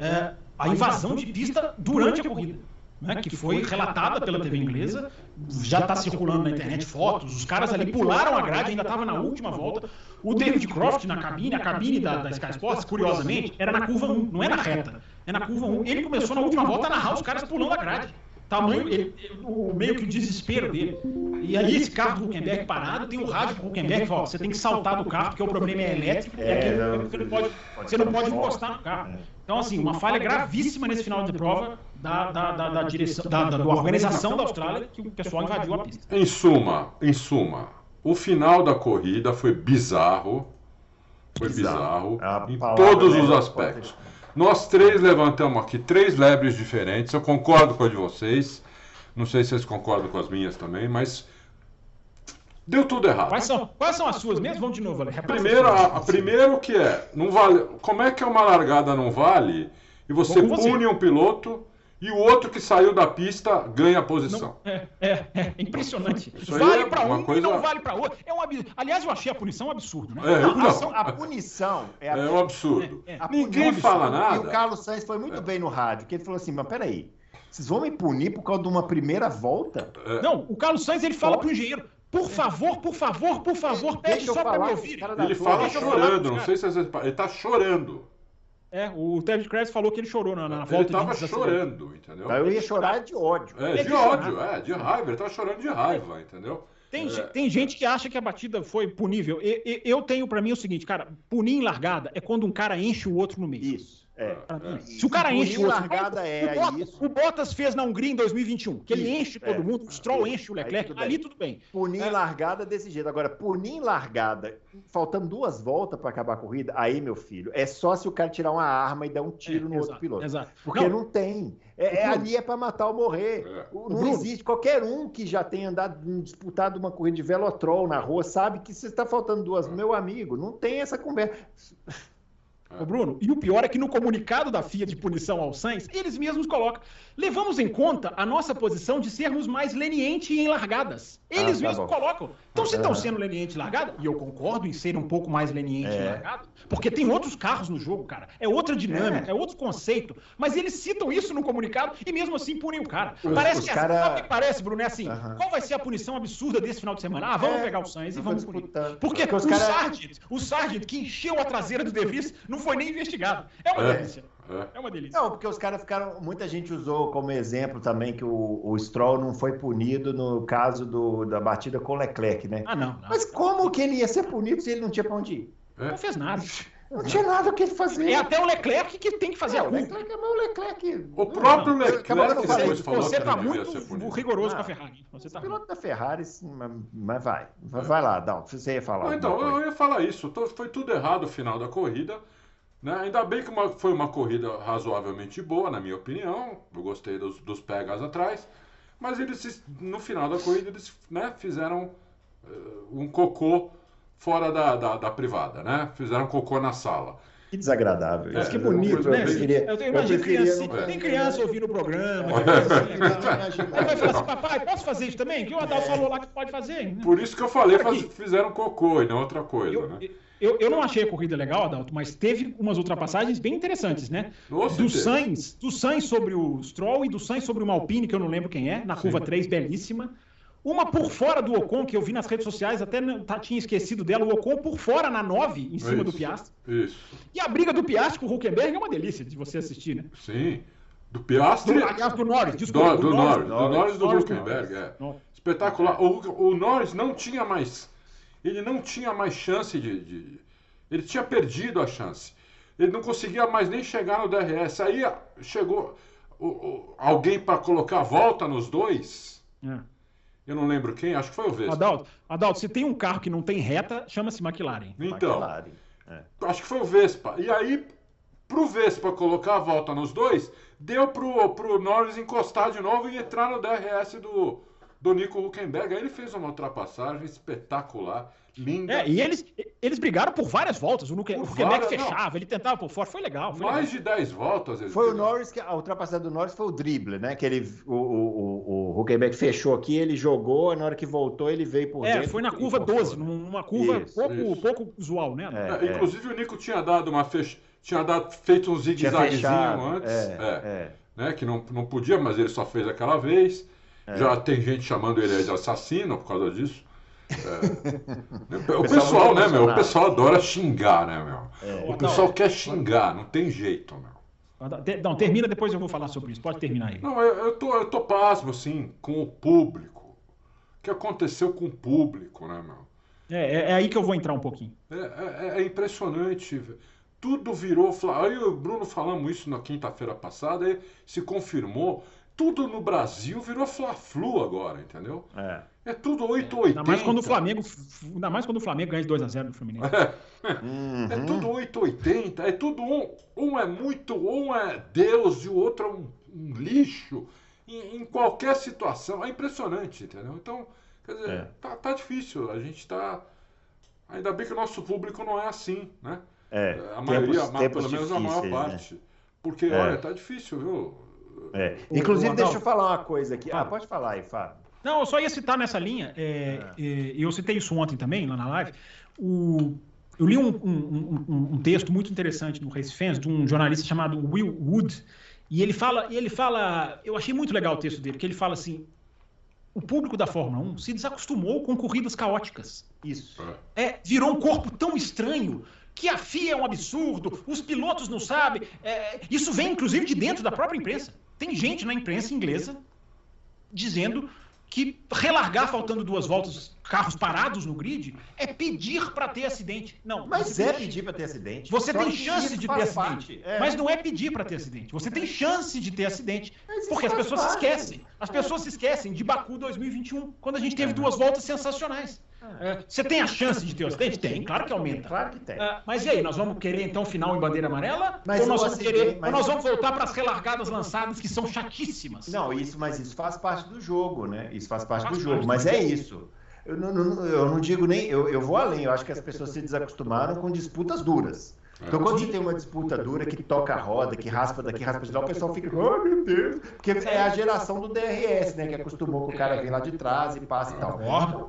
É, a invasão de pista durante a corrida. Né, que foi relatada pela TV inglesa, já está circulando na internet fotos, os caras ali pularam a grade, ainda estava na última volta. O David Croft na cabine, a cabine da, da Sky Sports, curiosamente, era na curva 1, não é na reta, é na curva 1. Ele começou na última volta a narrar os caras pulando a grade. Tamanho, ele, o, meio que o desespero dele. E aí esse carro do Huckenberg parado, tem o rádio pro Huckenberg que fala, você tem que saltar do carro porque o problema é elétrico é, e aqui não, você não pode, você não pode encostar no carro. É. Então, assim, uma falha gravíssima nesse final de prova da, da, da, da direção, da, da, da organização da Austrália, que o pessoal invadiu a pista. Em suma, em suma, o final da corrida foi bizarro. Foi bizarro, bizarro em todos os aspectos. Nós três levantamos aqui três lebres diferentes. Eu concordo com a de vocês. Não sei se vocês concordam com as minhas também, mas Deu tudo errado. Quais são, quais são as suas mesmo? Vamos de novo, Ale. Primeiro, a, a, primeiro que é, não vale. Como é que uma largada não vale e você pune um piloto e o outro que saiu da pista ganha a posição. Não, é, é, é, impressionante. Isso vale é para um coisa... e não vale para outro. É um ab... Aliás, eu achei a punição um absurdo, né? É, a, punição, a punição é, é um absurdo. É, é. Ninguém absurdo. fala nada. E o Carlos Sainz foi muito bem no rádio, que ele falou assim, mas peraí, vocês vão me punir por causa de uma primeira volta? Não, o Carlos Sainz ele fala para o engenheiro, por favor, por favor, por favor, pede só para me ouvir. Ele fala chorando, não sei se ele está chorando. É, o Ted Krebs falou que ele chorou na, na volta. Ele tava chorando, entendeu? Eu ia chorar de ódio. É, de ódio, é, de raiva. Ele tava chorando de raiva, entendeu? Tem, é. tem gente que acha que a batida foi punível. Eu, eu tenho para mim o seguinte, cara, punir em largada é quando um cara enche o outro no meio. Isso. É, é. Se o cara enche o outro, largada é o, Bottas, isso. o Bottas fez na Hungria em 2021, que ele enche todo é. mundo, o Stroll enche o Leclerc, tudo ali tudo bem. Punir é. largada desse jeito. Agora, punir largada, faltando duas voltas para acabar a corrida, aí, meu filho, é só se o cara tirar uma arma e dar um tiro no exato, outro piloto. Exato. Porque não, não tem. É, ali é para matar ou morrer. Não Bruno. existe. Qualquer um que já tenha andado, disputado uma corrida de velotrol na rua sabe que se está faltando duas, meu amigo, não tem essa conversa. Ô Bruno, e o pior é que no comunicado da FIA de punição ao Sainz, eles mesmos colocam. Levamos em conta a nossa posição de sermos mais leniente em largadas. Eles ah, tá mesmos bom. colocam. Então, se estão sendo leniente largada, e eu concordo em ser um pouco mais leniente é. em largada, porque tem outros carros no jogo, cara. É outra dinâmica, é, é outro conceito. Mas eles citam isso no comunicado e mesmo assim punem o cara. Os, parece os que cara... sabe o que parece, Bruno? É assim: qual vai ser a punição absurda desse final de semana? Ah, vamos é, pegar o Sainz e vamos punir. Porque, porque o, cara... Sargent, o Sargent que encheu a traseira do De Vries não foi nem investigado. É uma é. delícia. É. uma delícia. Não, porque os caras ficaram. Muita gente usou como exemplo também que o, o Stroll não foi punido no caso do, da batida com o Leclerc, né? Ah, não, não. Mas como que ele ia ser punido se ele não tinha pra onde ir? É. Não fez nada. Não tinha nada o que ele fazer. É até o Leclerc que tem que fazer é, O Leclerc é o Leclerc. O próprio Leclerc depois falou Você tá muito rigoroso ah, com a Ferrari. Você tá o piloto da Ferrari, mas vai. Vai lá, Dal. Você ia falar. então, eu ia falar isso. Foi tudo errado o final da corrida. Né? Ainda bem que uma, foi uma corrida razoavelmente boa, na minha opinião. Eu gostei dos, dos pegas atrás. Mas eles, no final da corrida, eles né, fizeram uh, um cocô fora da, da, da, privada, né? Fizeram cocô na sala. Que desagradável. Mas é, que bonito, né? Eu, queria, eu, imagino criança, não... tem criança ouvindo o programa. Assim, Aí vai falar assim, papai, posso fazer isso também? Que o Adal é. falou lá que pode fazer. Né? Por isso que eu falei, faz, fizeram cocô e não outra coisa, eu, né? Eu, eu não achei a corrida legal, Adalto, mas teve umas ultrapassagens bem interessantes, né? Nossa, do Sainz, do Sainz sobre o Stroll e do Sainz sobre o Malpine, que eu não lembro quem é, na curva Sim. 3, belíssima. Uma por fora do Ocon, que eu vi nas redes sociais, até não, tá, tinha esquecido dela, o Ocon por fora na 9, em cima isso, do Piastri. Isso. E a briga do Piastri com o Huckenberg é uma delícia de você assistir, né? Sim. Do Piastri. Do, aliás, do Norris, desculpa. Do, do, do Norris, do Norris do Huckenberg, é. Espetacular. O, o Norris não tinha mais. Ele não tinha mais chance de, de ele tinha perdido a chance. Ele não conseguia mais nem chegar no DRS. Aí chegou o, o, alguém para colocar a volta nos dois. É. Eu não lembro quem, acho que foi o Vespa. Adalto, Adalto, se tem um carro que não tem reta, chama-se McLaren. Então, McLaren. É. acho que foi o Vespa. E aí, pro Vespa colocar a volta nos dois, deu pro, pro Norris encostar de novo e entrar no DRS do, do Nico Huckenberg. Aí ele fez uma ultrapassagem espetacular. Linda. É, e eles, eles brigaram por várias voltas. O, Nuke, o Huckenberg fechava, não. ele tentava por fora. Foi legal. Foi Mais legal. de 10 voltas. Eles foi o Norris, que a ultrapassagem do Norris foi o drible, né? Que ele, o, o, o, Huckenberg fechou aqui, ele jogou, na hora que voltou, ele veio por é, dentro. É, foi na curva 12, numa curva isso, pouco, isso. pouco usual, né? É, é, inclusive o Nico tinha dado uma fech... tinha dado, feito um zigue-zaguezinho antes. É, é, é, Né? Que não, não podia, mas ele só fez aquela vez. Já tem gente chamando ele de assassino por causa disso. É. O, pessoal, né, meu? O pessoal adora xingar, né, meu? É. O pessoal não, quer xingar, não tem jeito, meu. Não, termina, depois eu vou falar sobre isso. Pode terminar aí. Não, eu, eu, tô, eu tô pasmo, assim, com o público. O que aconteceu com o público, né, meu? É, é, é aí que eu vou entrar um pouquinho. É, é, é impressionante. Tudo virou. Aí o Bruno falamos isso na quinta-feira passada, aí se confirmou tudo no Brasil virou Fla-Flu agora, entendeu? É. É tudo 880. Ainda mais quando o Flamengo, ainda mais quando o Flamengo ganha de 2 a 0 no Fluminense. É, uhum. é tudo 880, é tudo um, um é muito, um é Deus e o outro é um, um lixo em, em, qualquer situação. É impressionante, entendeu? Então, Quer dizer, é. tá, tá difícil. A gente está. Ainda bem que o nosso público não é assim, né? É, a maioria, tempos, pelo menos a maior né? parte. Né? Porque, é. olha, tá difícil, viu? É. Inclusive, deixa eu falar uma coisa aqui. Ah, pode falar aí, Fábio. Não, eu só ia citar nessa linha, é, é. é eu citei isso ontem também, lá na live. O, eu li um, um, um, um, texto muito interessante no Race Fans de um jornalista chamado Will Wood, e ele fala, ele fala, eu achei muito legal o texto dele, que ele fala assim: o público da Fórmula 1 se desacostumou com corridas caóticas. Isso. É, virou um corpo tão estranho que a FIA é um absurdo, os pilotos não sabem. É, isso vem, inclusive, de dentro da própria imprensa. Tem gente na imprensa inglesa dizendo que relargar faltando duas voltas, carros parados no grid, é pedir para ter acidente. Não, mas é pedir para ter acidente. Você tem chance de ter acidente, é. mas não é pedir para ter acidente. Você tem chance de ter acidente, porque as pessoas parte. se esquecem. As pessoas se esquecem de Baku 2021, quando a gente teve duas voltas sensacionais. É, você tem a chance de ter o acidente? Tem, claro que aumenta. Claro que tem. É, mas e aí, nós vamos querer então final em bandeira amarela? Mas ou nós vamos, querer, mas... nós vamos voltar para as relargadas lançadas que são chatíssimas? Não, isso, mas isso faz parte do jogo, né? Isso faz parte faz do jogo. Parte mas é isso. Eu não, não, eu não digo nem. Eu, eu vou além. Eu acho que as pessoas se desacostumaram com disputas duras. Então, quando você tem uma disputa dura que toca a roda, que raspa daqui, raspa de lá, o pessoal fica, oh meu Deus, porque é a geração do DRS, né? Que acostumou com o cara vir lá de trás e passa e tal.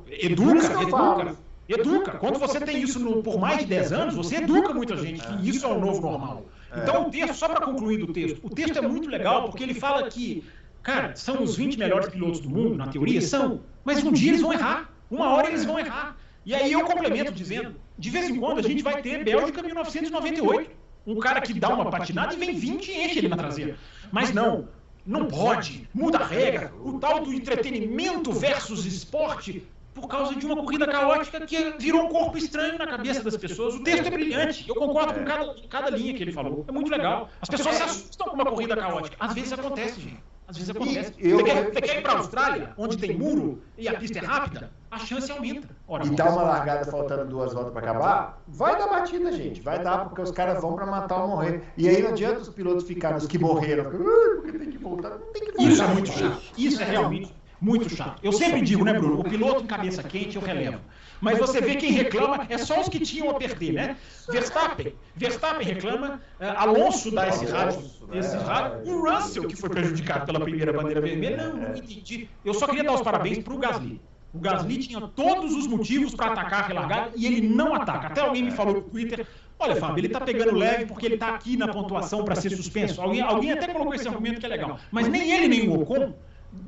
Educa, educa. Educa. Quando você tem isso no, por mais de 10 anos, você educa muita gente que isso é o novo normal. Então, o texto, só para concluir do texto, o texto é muito legal porque ele fala que, cara, são os 20 melhores pilotos do mundo, na teoria, são, mas um dia eles vão errar. Uma hora eles vão errar. E aí eu complemento dizendo, de vez em quando a gente vai ter Bélgica 1998. Um cara que dá uma patinada e vem 20 e enche ele na traseira. Mas não, não pode, muda a regra. O tal do entretenimento versus esporte por causa de uma corrida caótica que virou um corpo estranho na cabeça das pessoas. O texto é brilhante, eu concordo com cada, cada linha que ele falou. É muito legal. As pessoas se assustam com uma corrida caótica. Às vezes acontece, gente. Às vezes acontece. Eu, você, quer, você quer ir para a Austrália, onde tem muro e a pista é rápida? A chance aumenta. Ora, e dá uma largada faltando duas voltas para acabar? Vai dar batida, gente. Vai dar, porque os caras vão para matar ou morrer. E aí não adianta os pilotos ficarem, os que morreram, porque tem que voltar. Não tem que voltar. Isso é muito chato. Isso é realmente muito chato. Eu sempre digo, né, Bruno? O piloto em cabeça quente eu relevo. Mas você vê quem reclama é só os que tinham a perder, né? Verstappen, Verstappen reclama, uh, Alonso dá esse rádio, esse rádio, o Russell, que foi prejudicado pela primeira bandeira vermelha, não, não entendi. Eu só queria dar os parabéns para o Gasly. O Gasly tinha todos os motivos para atacar a relargada e ele não ataca. Até alguém me falou no Twitter, olha, Fábio, ele está pegando leve porque ele está aqui na pontuação para ser suspenso. Alguém, alguém até colocou esse argumento que é legal. Mas nem ele nem o Ocon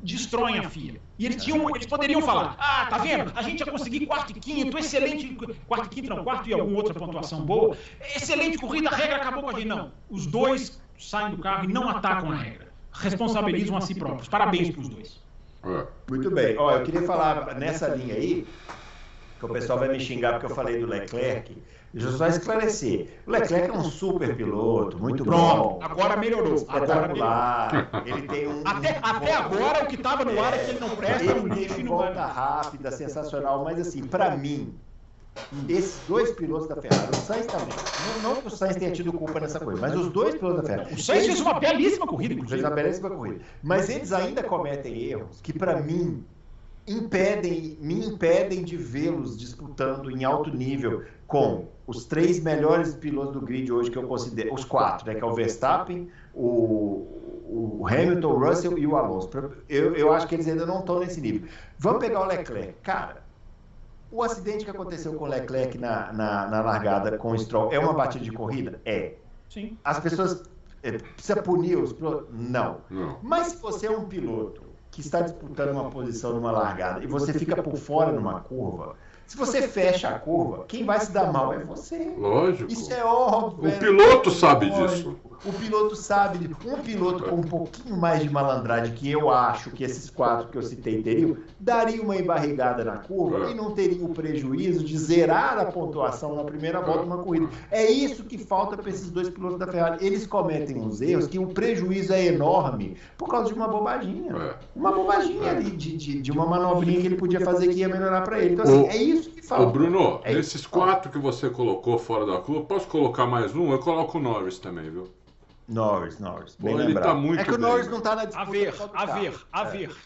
destroem a FIA. E eles, tinham, eles poderiam falar: ah, tá vendo? A gente ia conseguir quarto e quinto, excelente. Quarto e quinto, não, quarto e alguma outra pontuação boa. Excelente corrida, a regra acabou com a gente. Não. Os dois saem do carro e não atacam a regra. Responsabilizam a si próprios. Parabéns para os dois. Muito bem. Ó, eu queria falar nessa linha aí, que o pessoal vai me xingar porque eu falei do Leclerc. Deixa eu só esclarecer. O Leclerc é um super piloto, muito Pronto, bom. agora melhorou. Espetacular. Ele tem um. Até, até agora o que estava no ar é que ele não presta. Ele tem uma volta rápida, sensacional, mas assim, para mim, esses dois pilotos da Ferrari, o Sainz também. Não, não que o Sainz tenha tido culpa nessa coisa, mas os dois pilotos da Ferrari. O Sainz fez uma belíssima corrida, inclusive. Fez uma belíssima corrida. Mas eles ainda cometem erros que, para mim, impedem, me impedem de vê-los disputando em alto nível com os três melhores pilotos do grid hoje que eu considero, os quatro, né, que é o Verstappen, o, o Hamilton, o Russell e o Alonso. Eu, eu acho que eles ainda não estão nesse nível. Vamos pegar o Leclerc. Cara, o acidente que aconteceu com o Leclerc na, na, na largada com o Stroll é uma batida de corrida? É. Sim. As pessoas é, precisa punir os pilotos? Não. não. Mas se você é um piloto que está disputando uma posição numa largada e você fica por fora numa curva, se você fecha a curva, quem vai se dar mal é você. Lógico. Isso é óbvio. O piloto sabe disso. O piloto sabe. Um piloto com um pouquinho mais de malandragem, que eu acho que esses quatro que eu citei teriam, daria uma embarrigada na curva é. e não teria o prejuízo de zerar a pontuação na primeira volta de uma corrida. É isso que falta para esses dois pilotos da Ferrari. Eles cometem uns erros que o prejuízo é enorme por causa de uma bobaginha. É. Uma bobaginha ali de, de, de, uma manobrinha que ele podia fazer que ia melhorar para ele. Então, assim, é isso falta. Ô, Bruno, é esses quatro que você colocou fora da curva, posso colocar mais um? Eu coloco o Norris também, viu? Norris, Norris. Bem Pô, ele tá muito É que o Norris não tá na disputa. A ver, a ver, a ver.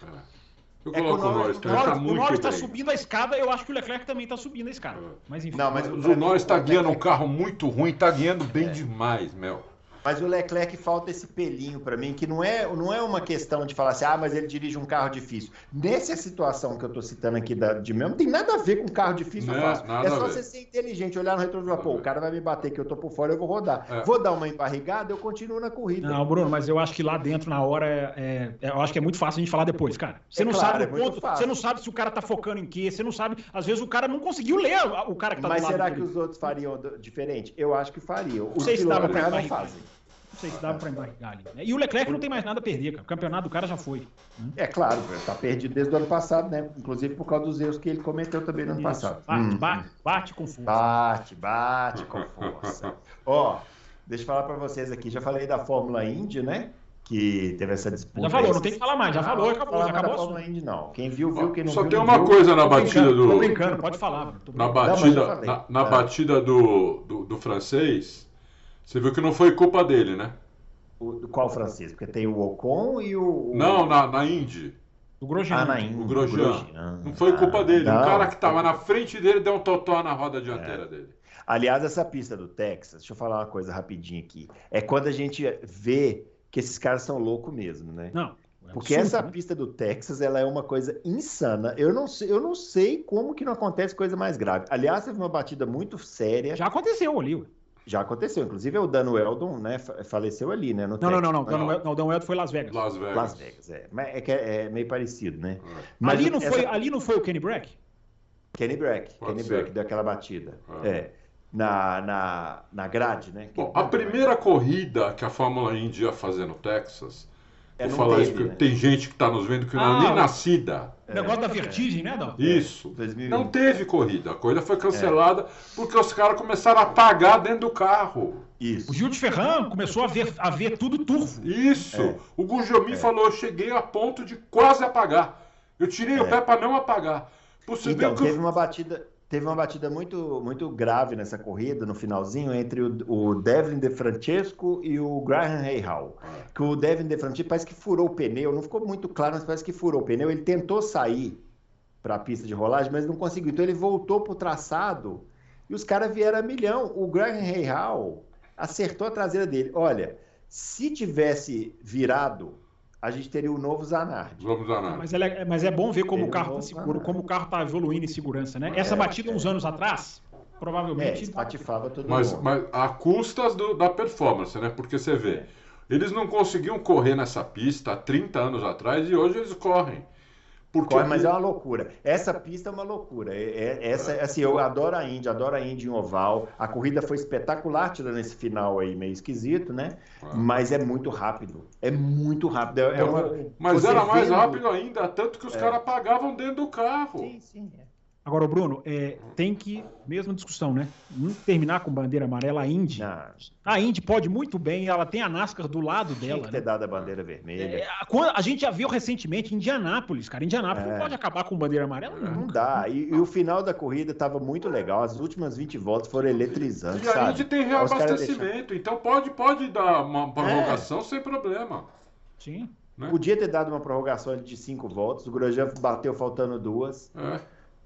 Eu é coloco o Norris. O Norris, tá o Norris está subindo a escada, eu acho que o Leclerc também está subindo a escada. Mas enfim. Não, mas o, o Norris está guiando um carro muito ruim, está guiando bem é. demais, Mel. Mas o Leclerc falta esse pelinho para mim, que não é, não é uma questão de falar assim, ah, mas ele dirige um carro difícil. Nessa situação que eu tô citando aqui da, de mesmo, não tem nada a ver com carro difícil não, fácil. É só você ser inteligente, olhar no retrovisor, pô, o cara vai me bater que eu tô por fora, eu vou rodar. É. Vou dar uma embarrigada, eu continuo na corrida. Não, Bruno, mas eu acho que lá dentro, na hora, é, é, eu acho que é muito fácil a gente falar depois, cara. Você é não claro, sabe o é ponto, você não sabe se o cara tá focando em quê, você não sabe, às vezes o cara não conseguiu ler o cara que tá mas do lado Mas será que os outros fariam diferente? Eu acho que fariam. Os pilotos não fazem sei se dava para embargar ali. Né? E o Leclerc não tem mais nada a perder, cara. O campeonato do cara já foi. Né? É claro, está perdido desde o ano passado, né? Inclusive por causa dos erros que ele cometeu também no ano Isso. passado. Bate, hum. bate, bate com força. Bate, bate com força. Ó, deixa eu falar para vocês aqui. Já falei da Fórmula Indy, né? Que teve essa disputa. Já falou, não tem que falar mais. Já falou, acabou. Já acabou. Fórmula Indy, não. Quem viu, viu. Quem não Só viu, tem uma viu. coisa na batida do. Tô brincando, pode falar. Na batida, não, na, na é. batida do, do, do francês, você viu que não foi culpa dele, né? O, qual francês? Porque tem o Ocon e o. Não, na, na Indy. O Grosjean. Ah, na Indy. O Grosjean. Não foi culpa dele. Não, o cara que estava na frente dele deu um totó na roda dianteira é. dele. Aliás, essa pista do Texas, deixa eu falar uma coisa rapidinho aqui. É quando a gente vê que esses caras são loucos mesmo, né? Não. É Porque absurdo, essa né? pista do Texas, ela é uma coisa insana. Eu não, sei, eu não sei como que não acontece coisa mais grave. Aliás, teve uma batida muito séria. Já aconteceu ali, ué. Já aconteceu, inclusive o Dano Eldon, né, faleceu ali, né? não, não, não, não, não, não, o Dano Eldon foi Las Vegas. Las Vegas. Las Vegas, é. Mas é, que é, é meio parecido, né? É. Mas ali, não essa... foi, ali não foi o Kenny Brack? Kenny Brack, Pode Kenny ser. Brack deu aquela batida. É. é. Na, na, na grade, né? Bom, a primeira corrida que a Fórmula Indy ia fazer no Texas é, Vou falar isso, né? tem gente que está nos vendo que não é ah, nem nascida. O negócio da vertigem, né, Dal? Isso. Não teve corrida. A corrida foi cancelada é. porque os caras começaram a apagar dentro do carro. Isso. O Gil de Ferran começou a ver, a ver tudo turvo. Isso. É. O Gujomi é. falou: eu cheguei a ponto de quase apagar. Eu tirei o é. pé para não apagar. Você então, teve uma batida teve uma batida muito, muito grave nessa corrida, no finalzinho, entre o, o Devlin De Francesco e o Graham Rahal. Que o Devlin De Francesco parece que furou o pneu, não ficou muito claro, mas parece que furou o pneu. Ele tentou sair para a pista de rolagem, mas não conseguiu. Então ele voltou para o traçado e os caras vieram a milhão. O Graham Rahal acertou a traseira dele. Olha, se tivesse virado a gente teria o novo Zanardi. Novo Zanardi. Mas, é, mas é bom ver como o carro está seguro, como o carro está evoluindo em segurança, né? Essa é, batida é. uns anos atrás, provavelmente. É, espatifava todo mas, mundo. Mas a custas do, da performance, né? Porque você vê, é. eles não conseguiam correr nessa pista há 30 anos atrás e hoje eles correm. Porque Corre, mas é uma loucura. Essa pista é uma loucura. É, é, essa, assim, eu adoro a Indy, adoro a Indy em oval. A corrida foi espetacular, tirando esse final aí meio esquisito, né? Ah. Mas é muito rápido. É muito rápido. É, é uma, mas era mais vendo... rápido ainda, tanto que os é. caras apagavam dentro do carro. Sim, sim. É. Agora, Bruno, é, tem que, mesma discussão, né? Não terminar com bandeira amarela, a Indy. Não. A Indy pode muito bem, ela tem a NASCAR do lado dela. Tem que ter né? dado a bandeira vermelha. É, a, a, gente já viu recentemente em Indianápolis, cara. Indianápolis é. não pode acabar com bandeira amarela, não. Não dá. E, e o final da corrida estava muito legal. As últimas 20 voltas foram eletrizantes. E a Indy tem reabastecimento, então pode, pode dar uma prorrogação é. sem problema. Sim. Né? Podia ter dado uma prorrogação de 5 voltas, o Grosjean bateu faltando duas. É.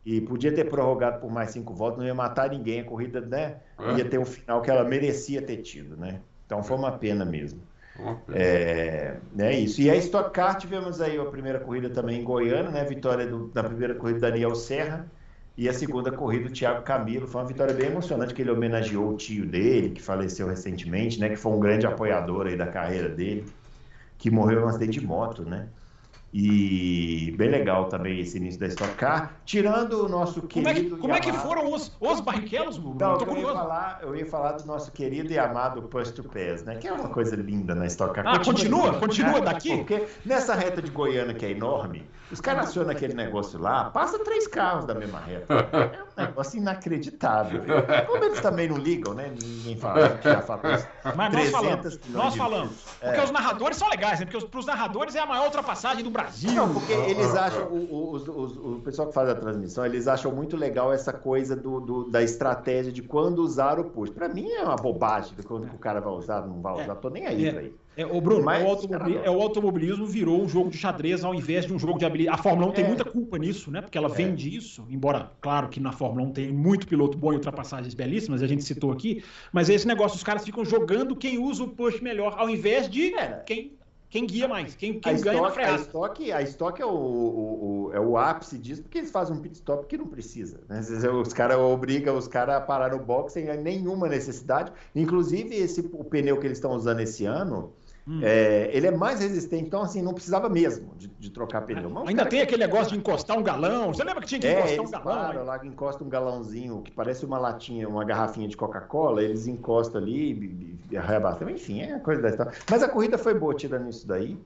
E podia ter prorrogado por mais cinco voltas, não ia matar ninguém, a corrida né, é. ia ter um final que ela merecia ter tido, né? Então foi uma pena mesmo. Uma pena. É, é isso. E a Stock Car tivemos aí a primeira corrida também em Goiânia, né? Vitória do, da primeira corrida da Daniel Serra e a segunda corrida do Thiago Camilo. Foi uma vitória bem emocionante que ele homenageou o tio dele, que faleceu recentemente, né? Que foi um grande apoiador aí da carreira dele, que morreu em um acidente de moto, né? E bem legal também esse início da Stock Car, tirando o nosso querido. Como é que, como é que foram os, os Barrichellos, então, eu, ia falar, eu ia falar do nosso querido e amado Push to Pass, né? Que é uma coisa linda na Stock Car. Ah, continua? Continua, continua daqui? Porque nessa reta de Goiânia, que é enorme, os caras acionam aquele negócio lá, passa três carros da mesma reta. É negócio inacreditável. Como eles também não ligam, né? Ninguém fala que já falou isso. Mas nós falamos. Nós falamos. Porque é. os narradores são legais, né? Porque para os narradores é a maior ultrapassagem do Brasil. Não, porque eles acham, o, o, o, pessoal que faz a transmissão, eles acham muito legal essa coisa do, do da estratégia de quando usar o push. Para mim é uma bobagem quando o cara vai usar, não vai usar, é. tô nem aí é. pra isso. É, o Bruno, Mas, o, automobilismo, é, o automobilismo virou um jogo de xadrez ao invés de um jogo de habilidade. A Fórmula 1 tem é. muita culpa nisso, né? Porque ela é. vende isso, embora, claro que na Fórmula 1 tem muito piloto bom e ultrapassagens belíssimas, a gente citou aqui, mas esse negócio, os caras ficam jogando quem usa o push melhor, ao invés de é. quem quem guia mais, quem, quem ganha na freada. A Stock, a Stock é o, o, o, é o ápice disso, porque eles fazem um pit stop que não precisa. Né? Os caras obrigam os caras a parar no box sem nenhuma necessidade. Inclusive, esse, o pneu que eles estão usando esse ano, Hum. É, ele é mais resistente, então assim, não precisava mesmo de, de trocar pneu. Mas Ainda tem aquele negócio de encostar um galão. Você lembra que tinha que é, encostar um galão? Claro, lá encosta um galãozinho que parece uma latinha, uma garrafinha de Coca-Cola, eles encostam ali e arrebatam. Enfim, é coisa da história. Mas a corrida foi boa tirando isso daí.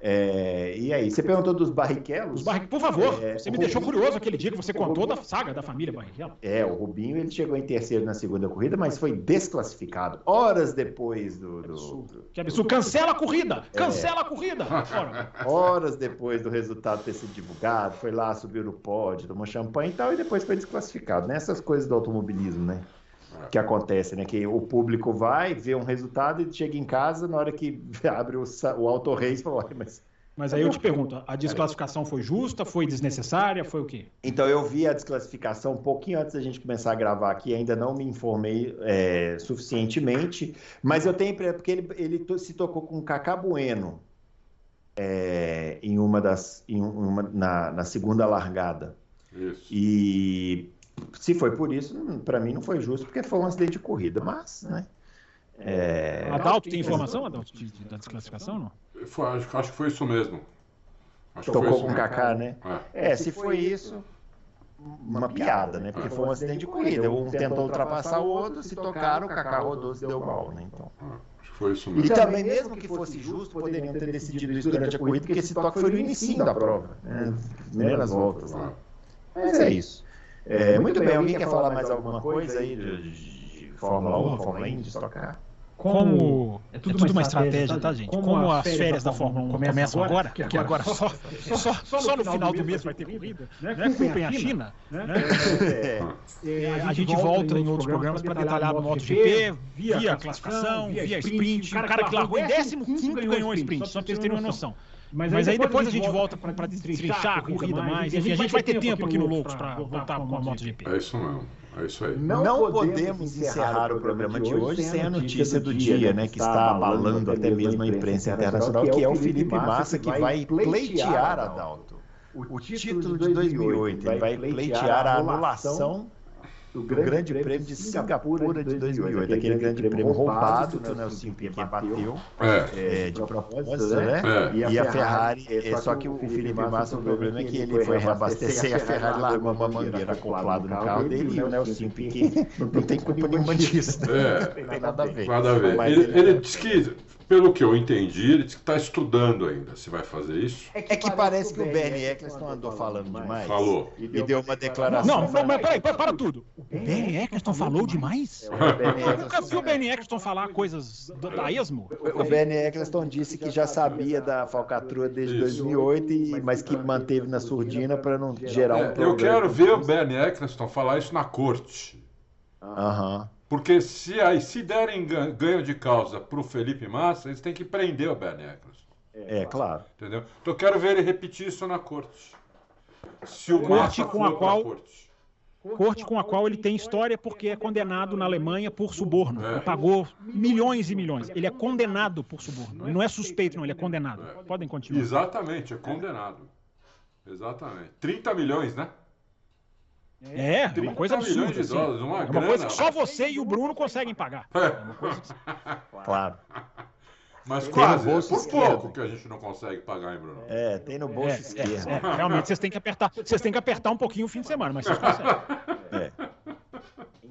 É, e aí, você perguntou dos Barrichellos? Barri... Por favor, é, você me Rubinho... deixou curioso aquele dia que você contou Rubinho... da saga da família Barrichello. É, o Rubinho ele chegou em terceiro na segunda corrida, mas foi desclassificado horas depois do. do... Que absurdo. Que absurdo. Cancela a corrida! É. Cancela a corrida! horas depois do resultado ter sido divulgado, foi lá, subiu no pódio, tomou champanhe e tal, e depois foi desclassificado. Nessas coisas do automobilismo, né? Que acontece, né? Que o público vai, vê um resultado e chega em casa, na hora que abre o, o Auto Race, fala, mas... Mas aí eu te pergunto, a desclassificação foi justa, foi desnecessária, foi o quê? Então eu vi a desclassificação um pouquinho antes da gente começar a gravar aqui, ainda não me informei é, suficientemente, mas eu tenho porque ele, ele se tocou com o Cacá Bueno é, em uma das em uma, na, na segunda largada. Isso. E se foi por isso, para mim não foi justo, porque foi um acidente de corrida, mas, né? É... Adalto tem informação, Adalto, de, de, da desclassificação, não? Foi, acho, acho, que foi isso mesmo. Acho Tocou com o Kaká, né? É. é, se foi isso, uma piada, né? Porque foi um acidente de corrida. Um tentou ultrapassar o outro, se tocaram, o Kaká rodou, se deu mal, né? Então... Foi isso mesmo. E também, mesmo que fosse justo, poderiam ter decidido isso durante a corrida, porque esse toque foi no início da prova. Né? Primeiras voltas. Né? Mas é isso. É, muito bem, alguém quer falar mais alguma coisa aí de, de Fórmula 1, Fórmula Indy, de Stock Como é tudo, é tudo uma, estratégia, tá, gente? Como, Como as férias da Fórmula 1 começam agora, que agora só, só, só, só no final do mês vai ter corrida, né? Culpem a China. Né? É, é, a gente volta em outros programas para detalhar no MotoGP, via classificação, via sprint. O cara que largou em 15 ganhou um sprint, só para vocês terem uma noção. Mas, Mas aí, aí depois, a gente volta para destrinchar a corrida mais. Enfim, a gente vai ter tempo aqui no Loucos para voltar com a MotoGP. É isso mesmo. É isso aí. Não, não podemos encerrar o programa de hoje sem a notícia do dia, né, que está abalando até mesmo a imprensa internacional, que é o Felipe Massa, que vai pleitear, Adalto, o título de 2008. Ele vai pleitear a anulação do Grande, grande Prêmio de Singapura de 2008, aquele Grande Prêmio roubado que o Nelson Piquet bateu é. É, de propósito, né? É. E a Ferrari, é, só que o Felipe Massa, o problema é que ele foi reabastecer e a Ferrari largou uma mangueira acoplada no carro dele e o Nelson Piquet não tem culpa nenhuma disso. Né? Não tem nada a ver. Nada a ver. Ele, ele disse que pelo que eu entendi, ele está estudando ainda se vai fazer isso. É que, é que parece que o Bernie Eccleston andou falando demais. Falou. E deu uma declaração. Não, mas peraí, para, tudo. O Bernie Eccleston falou demais? Eu nunca vi o Bernie Eccleston falar coisas da esmo. O Bernie Eccleston disse que já sabia da falcatrua desde 2008, mas que manteve na surdina para não gerar um problema. Eu quero ver o Bernie Eccleston falar isso na corte. Aham. Porque se, aí, se derem ganho de causa para o Felipe Massa, eles têm que prender o Bernie Eccleston. É, claro. Entendeu? Então eu quero ver ele repetir isso na corte. Se o corte com a qual corte. corte com a qual ele tem história porque é condenado na Alemanha por suborno. É. Ele pagou milhões e milhões. Ele é condenado por suborno. Ele não é suspeito, não, ele é condenado. É. Podem continuar. Exatamente, é condenado. Exatamente. 30 milhões, né? É, é uma coisa absurda. De assim. dólares, uma, é uma coisa que só você e o Bruno conseguem pagar. É. é claro. Mas tem quase, no bolso é por esquerdo. pouco que a gente não consegue pagar, hein, Bruno? É, tem no bolso é, esquerdo. É, realmente, vocês têm que apertar, vocês têm que apertar um pouquinho o fim de semana, mas vocês conseguem. É.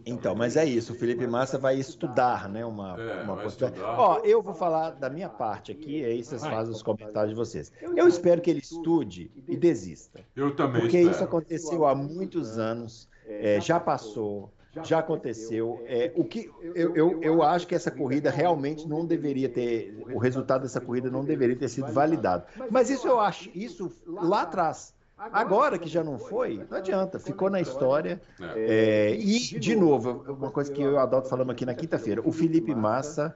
Então, mas é isso. O Felipe Massa vai estudar, né? Uma, é, uma possibilidade. Ó, eu vou falar da minha parte aqui, aí vocês fazem os comentários de vocês. Eu espero que ele estude e desista. Eu também. Porque espero. isso aconteceu há muitos anos, é, já passou. Já aconteceu. É, o que eu, eu, eu acho que essa corrida realmente não deveria ter. O resultado dessa corrida não deveria ter sido validado. Mas isso eu acho, isso lá atrás. Agora que já não foi, não adianta, ficou na história. É. É, e, de novo, uma coisa que eu e o Adalto falamos aqui na quinta-feira: o Felipe Massa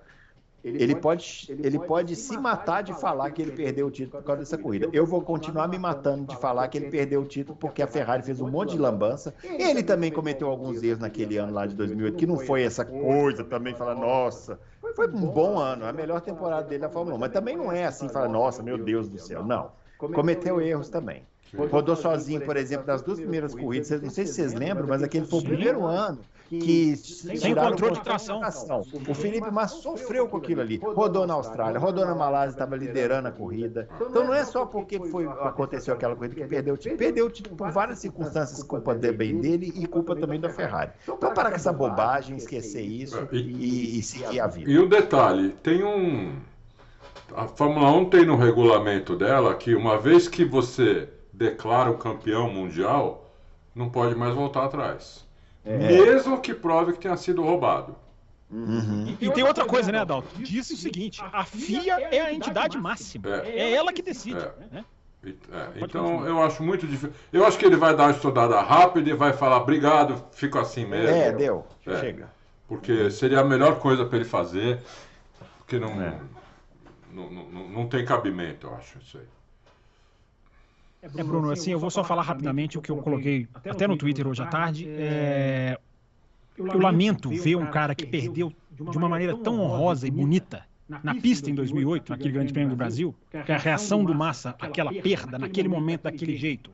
ele pode, ele pode se matar de falar que ele perdeu o título por causa dessa corrida. Eu vou continuar me matando de falar que ele perdeu o título porque a Ferrari fez um monte de lambança. Ele também cometeu alguns erros naquele ano lá de 2008, que não foi essa coisa também, falar, nossa, foi um bom ano, a melhor temporada dele na Fórmula 1. Mas também não é assim, falar, nossa, meu Deus do céu. Não, cometeu erros também. Rodou sozinho, por exemplo, nas duas primeiras corridas. Não sei se vocês lembram, mas aquele foi o primeiro ano que sem controle de tração. O Felipe Massa sofreu com aquilo ali. Rodou na Austrália, rodou na Malásia, estava liderando a corrida. Então não é só porque foi, aconteceu aquela corrida que perdeu o título. Perdeu o título por várias circunstâncias, culpa bem dele e culpa também da Ferrari. Então parar com essa bobagem, esquecer isso e, e seguir a vida. E um detalhe, tem um. A Fórmula 1 tem no regulamento dela que uma vez que você declara o campeão mundial, não pode mais voltar atrás. É. Mesmo que prove que tenha sido roubado. Uhum. E, e, tem outra coisa, né, Adalto? Diz o seguinte: a FIA é a entidade máxima. É, é ela que decide. É. Né? É, então eu acho muito difícil. Eu acho que ele vai dar uma estudada rápida e vai falar obrigado, fico assim mesmo. É, deu. É, Chega. Porque seria a melhor coisa para ele fazer. Porque não, é. não, não, não, tem cabimento, eu acho, isso aí. É, Bruno, é, Bruno assim, eu vou só falar rapidamente o que eu coloquei até no Twitter hoje à tarde. É... Eu lamento ver um cara que perdeu de uma maneira tão honrosa e bonita na pista em 2008, naquele Grande Prêmio do Brasil, que a reação do Massa, aquela perda, naquele momento, daquele jeito,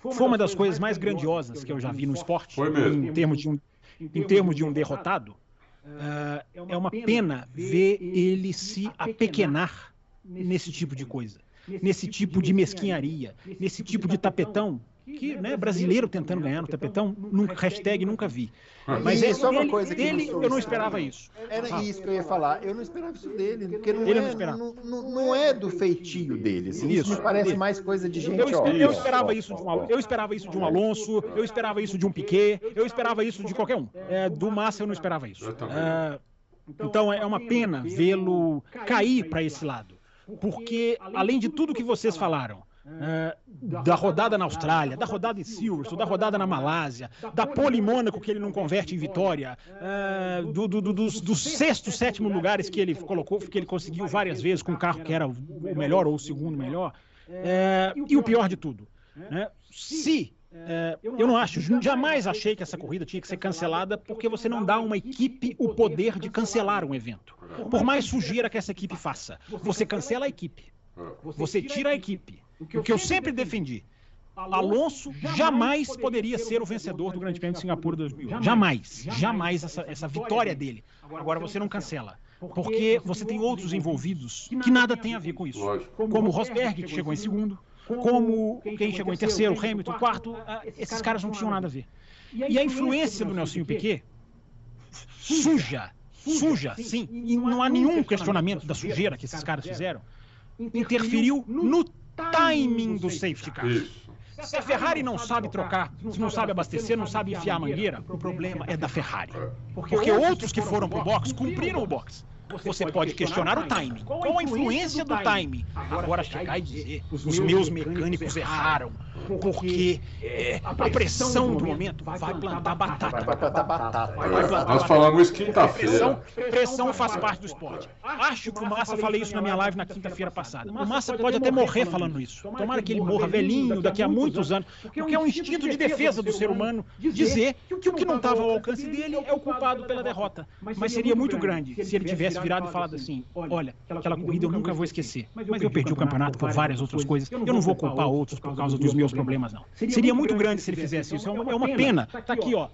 foi uma das coisas mais grandiosas que eu já vi no esporte, em termos de um, em termos de um derrotado. Uh, é uma pena ver ele se apequenar nesse tipo de coisa nesse tipo de mesquinharia, nesse tipo de tapetão que né, brasileiro tentando ganhar no tapetão, nunca, hashtag nunca vi. Mas é só uma coisa que dele, eu não esperava isso. Era isso que eu ia falar. Eu não esperava isso dele, porque não, Ele é, não, não, não, é do feitio dele. Assim, isso, isso me parece isso. mais coisa de gente. Eu, ó, eu esperava isso de um, eu esperava isso de um Alonso, eu esperava isso de um Piquet, eu esperava isso de qualquer um. É, do Massa eu não esperava isso. É, então é uma pena vê-lo cair para esse lado porque além de tudo que vocês falaram, é, da rodada na Austrália, da rodada em Silverstone, da rodada na Malásia, da pole Mônaco que ele não converte em vitória, é, do, do, do, dos, dos sexto, sétimo lugares que ele colocou, que ele conseguiu várias vezes com um carro que era o melhor ou o segundo melhor, é, e o pior de tudo, né? se é, eu não acho, jamais achei que essa corrida tinha que ser cancelada porque você não dá a uma equipe o poder de cancelar um evento. Por mais sujeira que essa equipe faça, você cancela a equipe. Você tira a equipe. O que eu sempre defendi. Alonso jamais poderia ser o vencedor do Grande Prêmio de Singapura 2008. Jamais. Jamais essa, essa vitória dele. Agora você não cancela. Porque você tem outros envolvidos que nada tem a ver com isso. Como o Rosberg, que chegou em segundo como quem chegou em terceiro, Hamilton, quarto, ah, esses caras não tinham nada a ver. E a influência do Nelson Piquet, suja, suja, sim, e não há nenhum questionamento da sujeira que esses caras fizeram, interferiu no timing do safety car. Se a Ferrari não sabe trocar, se não sabe abastecer, não sabe enfiar a mangueira, o problema é da Ferrari. Porque outros que foram pro box cumpriram o box. Você pode questionar o timing. Qual a influência do timing? Agora chegar e dizer, os meus mecânicos erraram, porque é, a pressão do momento vai plantar batata. Vai plantar batata. Nós falamos isso quinta-feira. Pressão, pressão faz parte do esporte. Acho que o Massa, falei isso na minha live na quinta-feira passada. O Massa pode até morrer falando isso. Tomara que ele morra velhinho daqui a muitos anos, porque é um instinto de defesa do ser humano dizer que o que não estava ao alcance dele é o culpado pela derrota. Mas seria muito grande se ele tivesse tivesse virado e falado assim: olha, aquela corrida eu nunca vou esquecer, mas eu perdi o campeonato por várias outras coisas, eu não vou culpar outros por causa dos meus problemas, não. Seria muito grande se ele fizesse isso, é uma, é uma pena. Tá aqui, ó.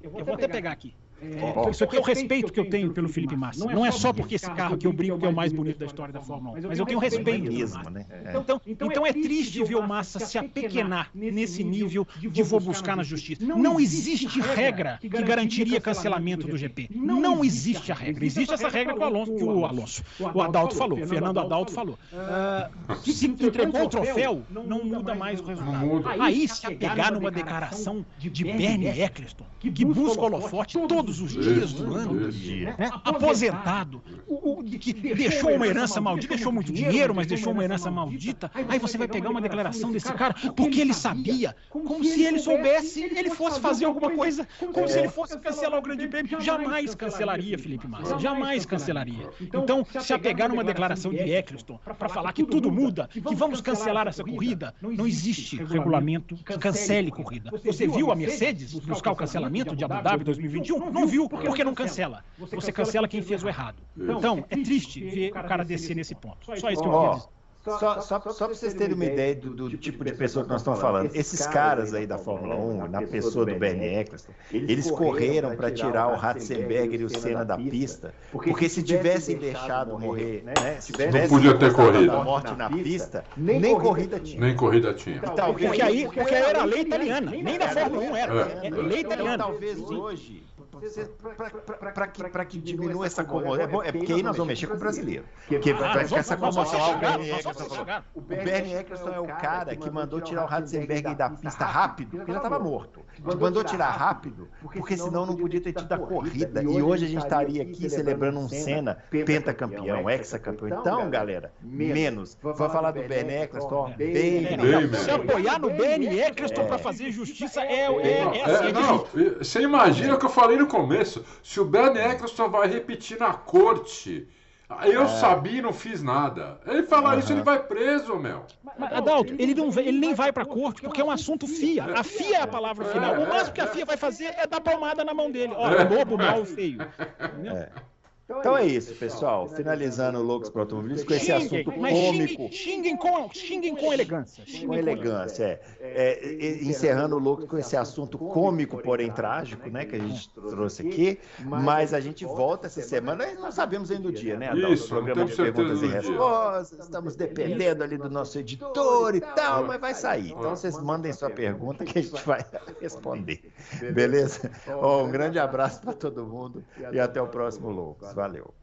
Eu vou até pegar aqui. É, isso aqui é o respeito que eu tenho pelo Felipe Massa. Não é só porque esse carro que eu brinco que é o mais bonito da história da Fórmula 1, mas eu tenho respeito mesmo, né? Então, então, então é triste ver o Massa se apequenar nesse nível de vou buscar na justiça. Não existe regra que garantiria cancelamento do GP. Não existe a regra. Existe essa regra que o Alonso, que o, Alonso, o Adalto falou, o Fernando Adalto falou. Uh, se entregou o troféu, não muda mais o resultado. Aí se apegar numa declaração de Bernie Eccleston, que busca holofote todo todos os dias do ano, né? aposentado, o, o, que deixou uma herança maldita, deixou muito dinheiro, mas deixou uma herança maldita. Aí você vai pegar uma declaração desse cara porque ele sabia, como se ele soubesse, ele fosse fazer alguma coisa, como se ele fosse cancelar o Grande Prêmio. Jamais cancelaria, Felipe Massa, jamais cancelaria. Então, se apegar numa declaração de Eccleston para falar que tudo muda, que vamos cancelar essa corrida, não existe regulamento que cancele corrida. Você viu a Mercedes buscar o cancelamento de Abu Dhabi 2021? Não viu, porque não cancela. Você cancela quem fez o errado. Então, é triste ver o cara descer nesse ponto. Só isso que eu queria dizer. Só, só, só para vocês terem uma ideia do, do tipo de pessoa que nós estamos falando, esses caras aí da Fórmula 1, na pessoa do Bernie Eccleston, eles correram para tirar o Ratzenberger e o Senna da pista, porque se tivessem deixado morrer, né? né se tivessem não podia ter corrida. morte na pista, nem corrida tinha. Nem corrida tinha. Então, porque aí, porque aí era lei italiana, nem da Fórmula 1 era, é, lei italiana. Então, talvez hoje para que, pra que diminua essa comoção. É, bom, é porque aí nós vamos mexer com o brasileiro. Porque vai ficar essa comoção. Ah, o Bernie Eccleston O Bernie Eccleston é o cara que mandou tirar o Ratzenberg da pista rápido, porque já estava morto. Mandou tirar rápido, porque senão não podia ter tido a corrida. E hoje a gente estaria aqui celebrando um Senna pentacampeão, hexacampeão. Então, galera, menos. Vamos falar do Bernie Eccleston, bem. Se apoiar no Bernie Eccleston para fazer justiça é, assim. Não, você imagina o que eu falei no no começo, se o Bernie Eccleston vai repetir na corte, eu é. sabia e não fiz nada. Ele falar uhum. isso, ele vai preso, meu. Mas, Adalto, ele, não, ele nem vai pra corte, porque é um assunto FIA. A FIA é a palavra final. O máximo que a FIA vai fazer é dar palmada na mão dele. Ó, lobo mal feio. É. Então, então é isso, pessoal. Finalizando o Loucos para Automobilismo com esse assunto cômico. Xinguem, com, xinguem com elegância. Xinguem com elegância, é. é. Encerrando o Loucos com esse assunto cômico, porém trágico, né? Que a gente trouxe aqui. Mas a gente volta essa semana. Não sabemos ainda o dia, né, Adão? Isso, programa de perguntas e respostas. Estamos dependendo ali do nosso editor e tal, mas vai sair. Então vocês mandem sua pergunta que a gente vai responder. Beleza? Oh, um grande abraço para todo mundo e até o próximo Loucos. Valeu.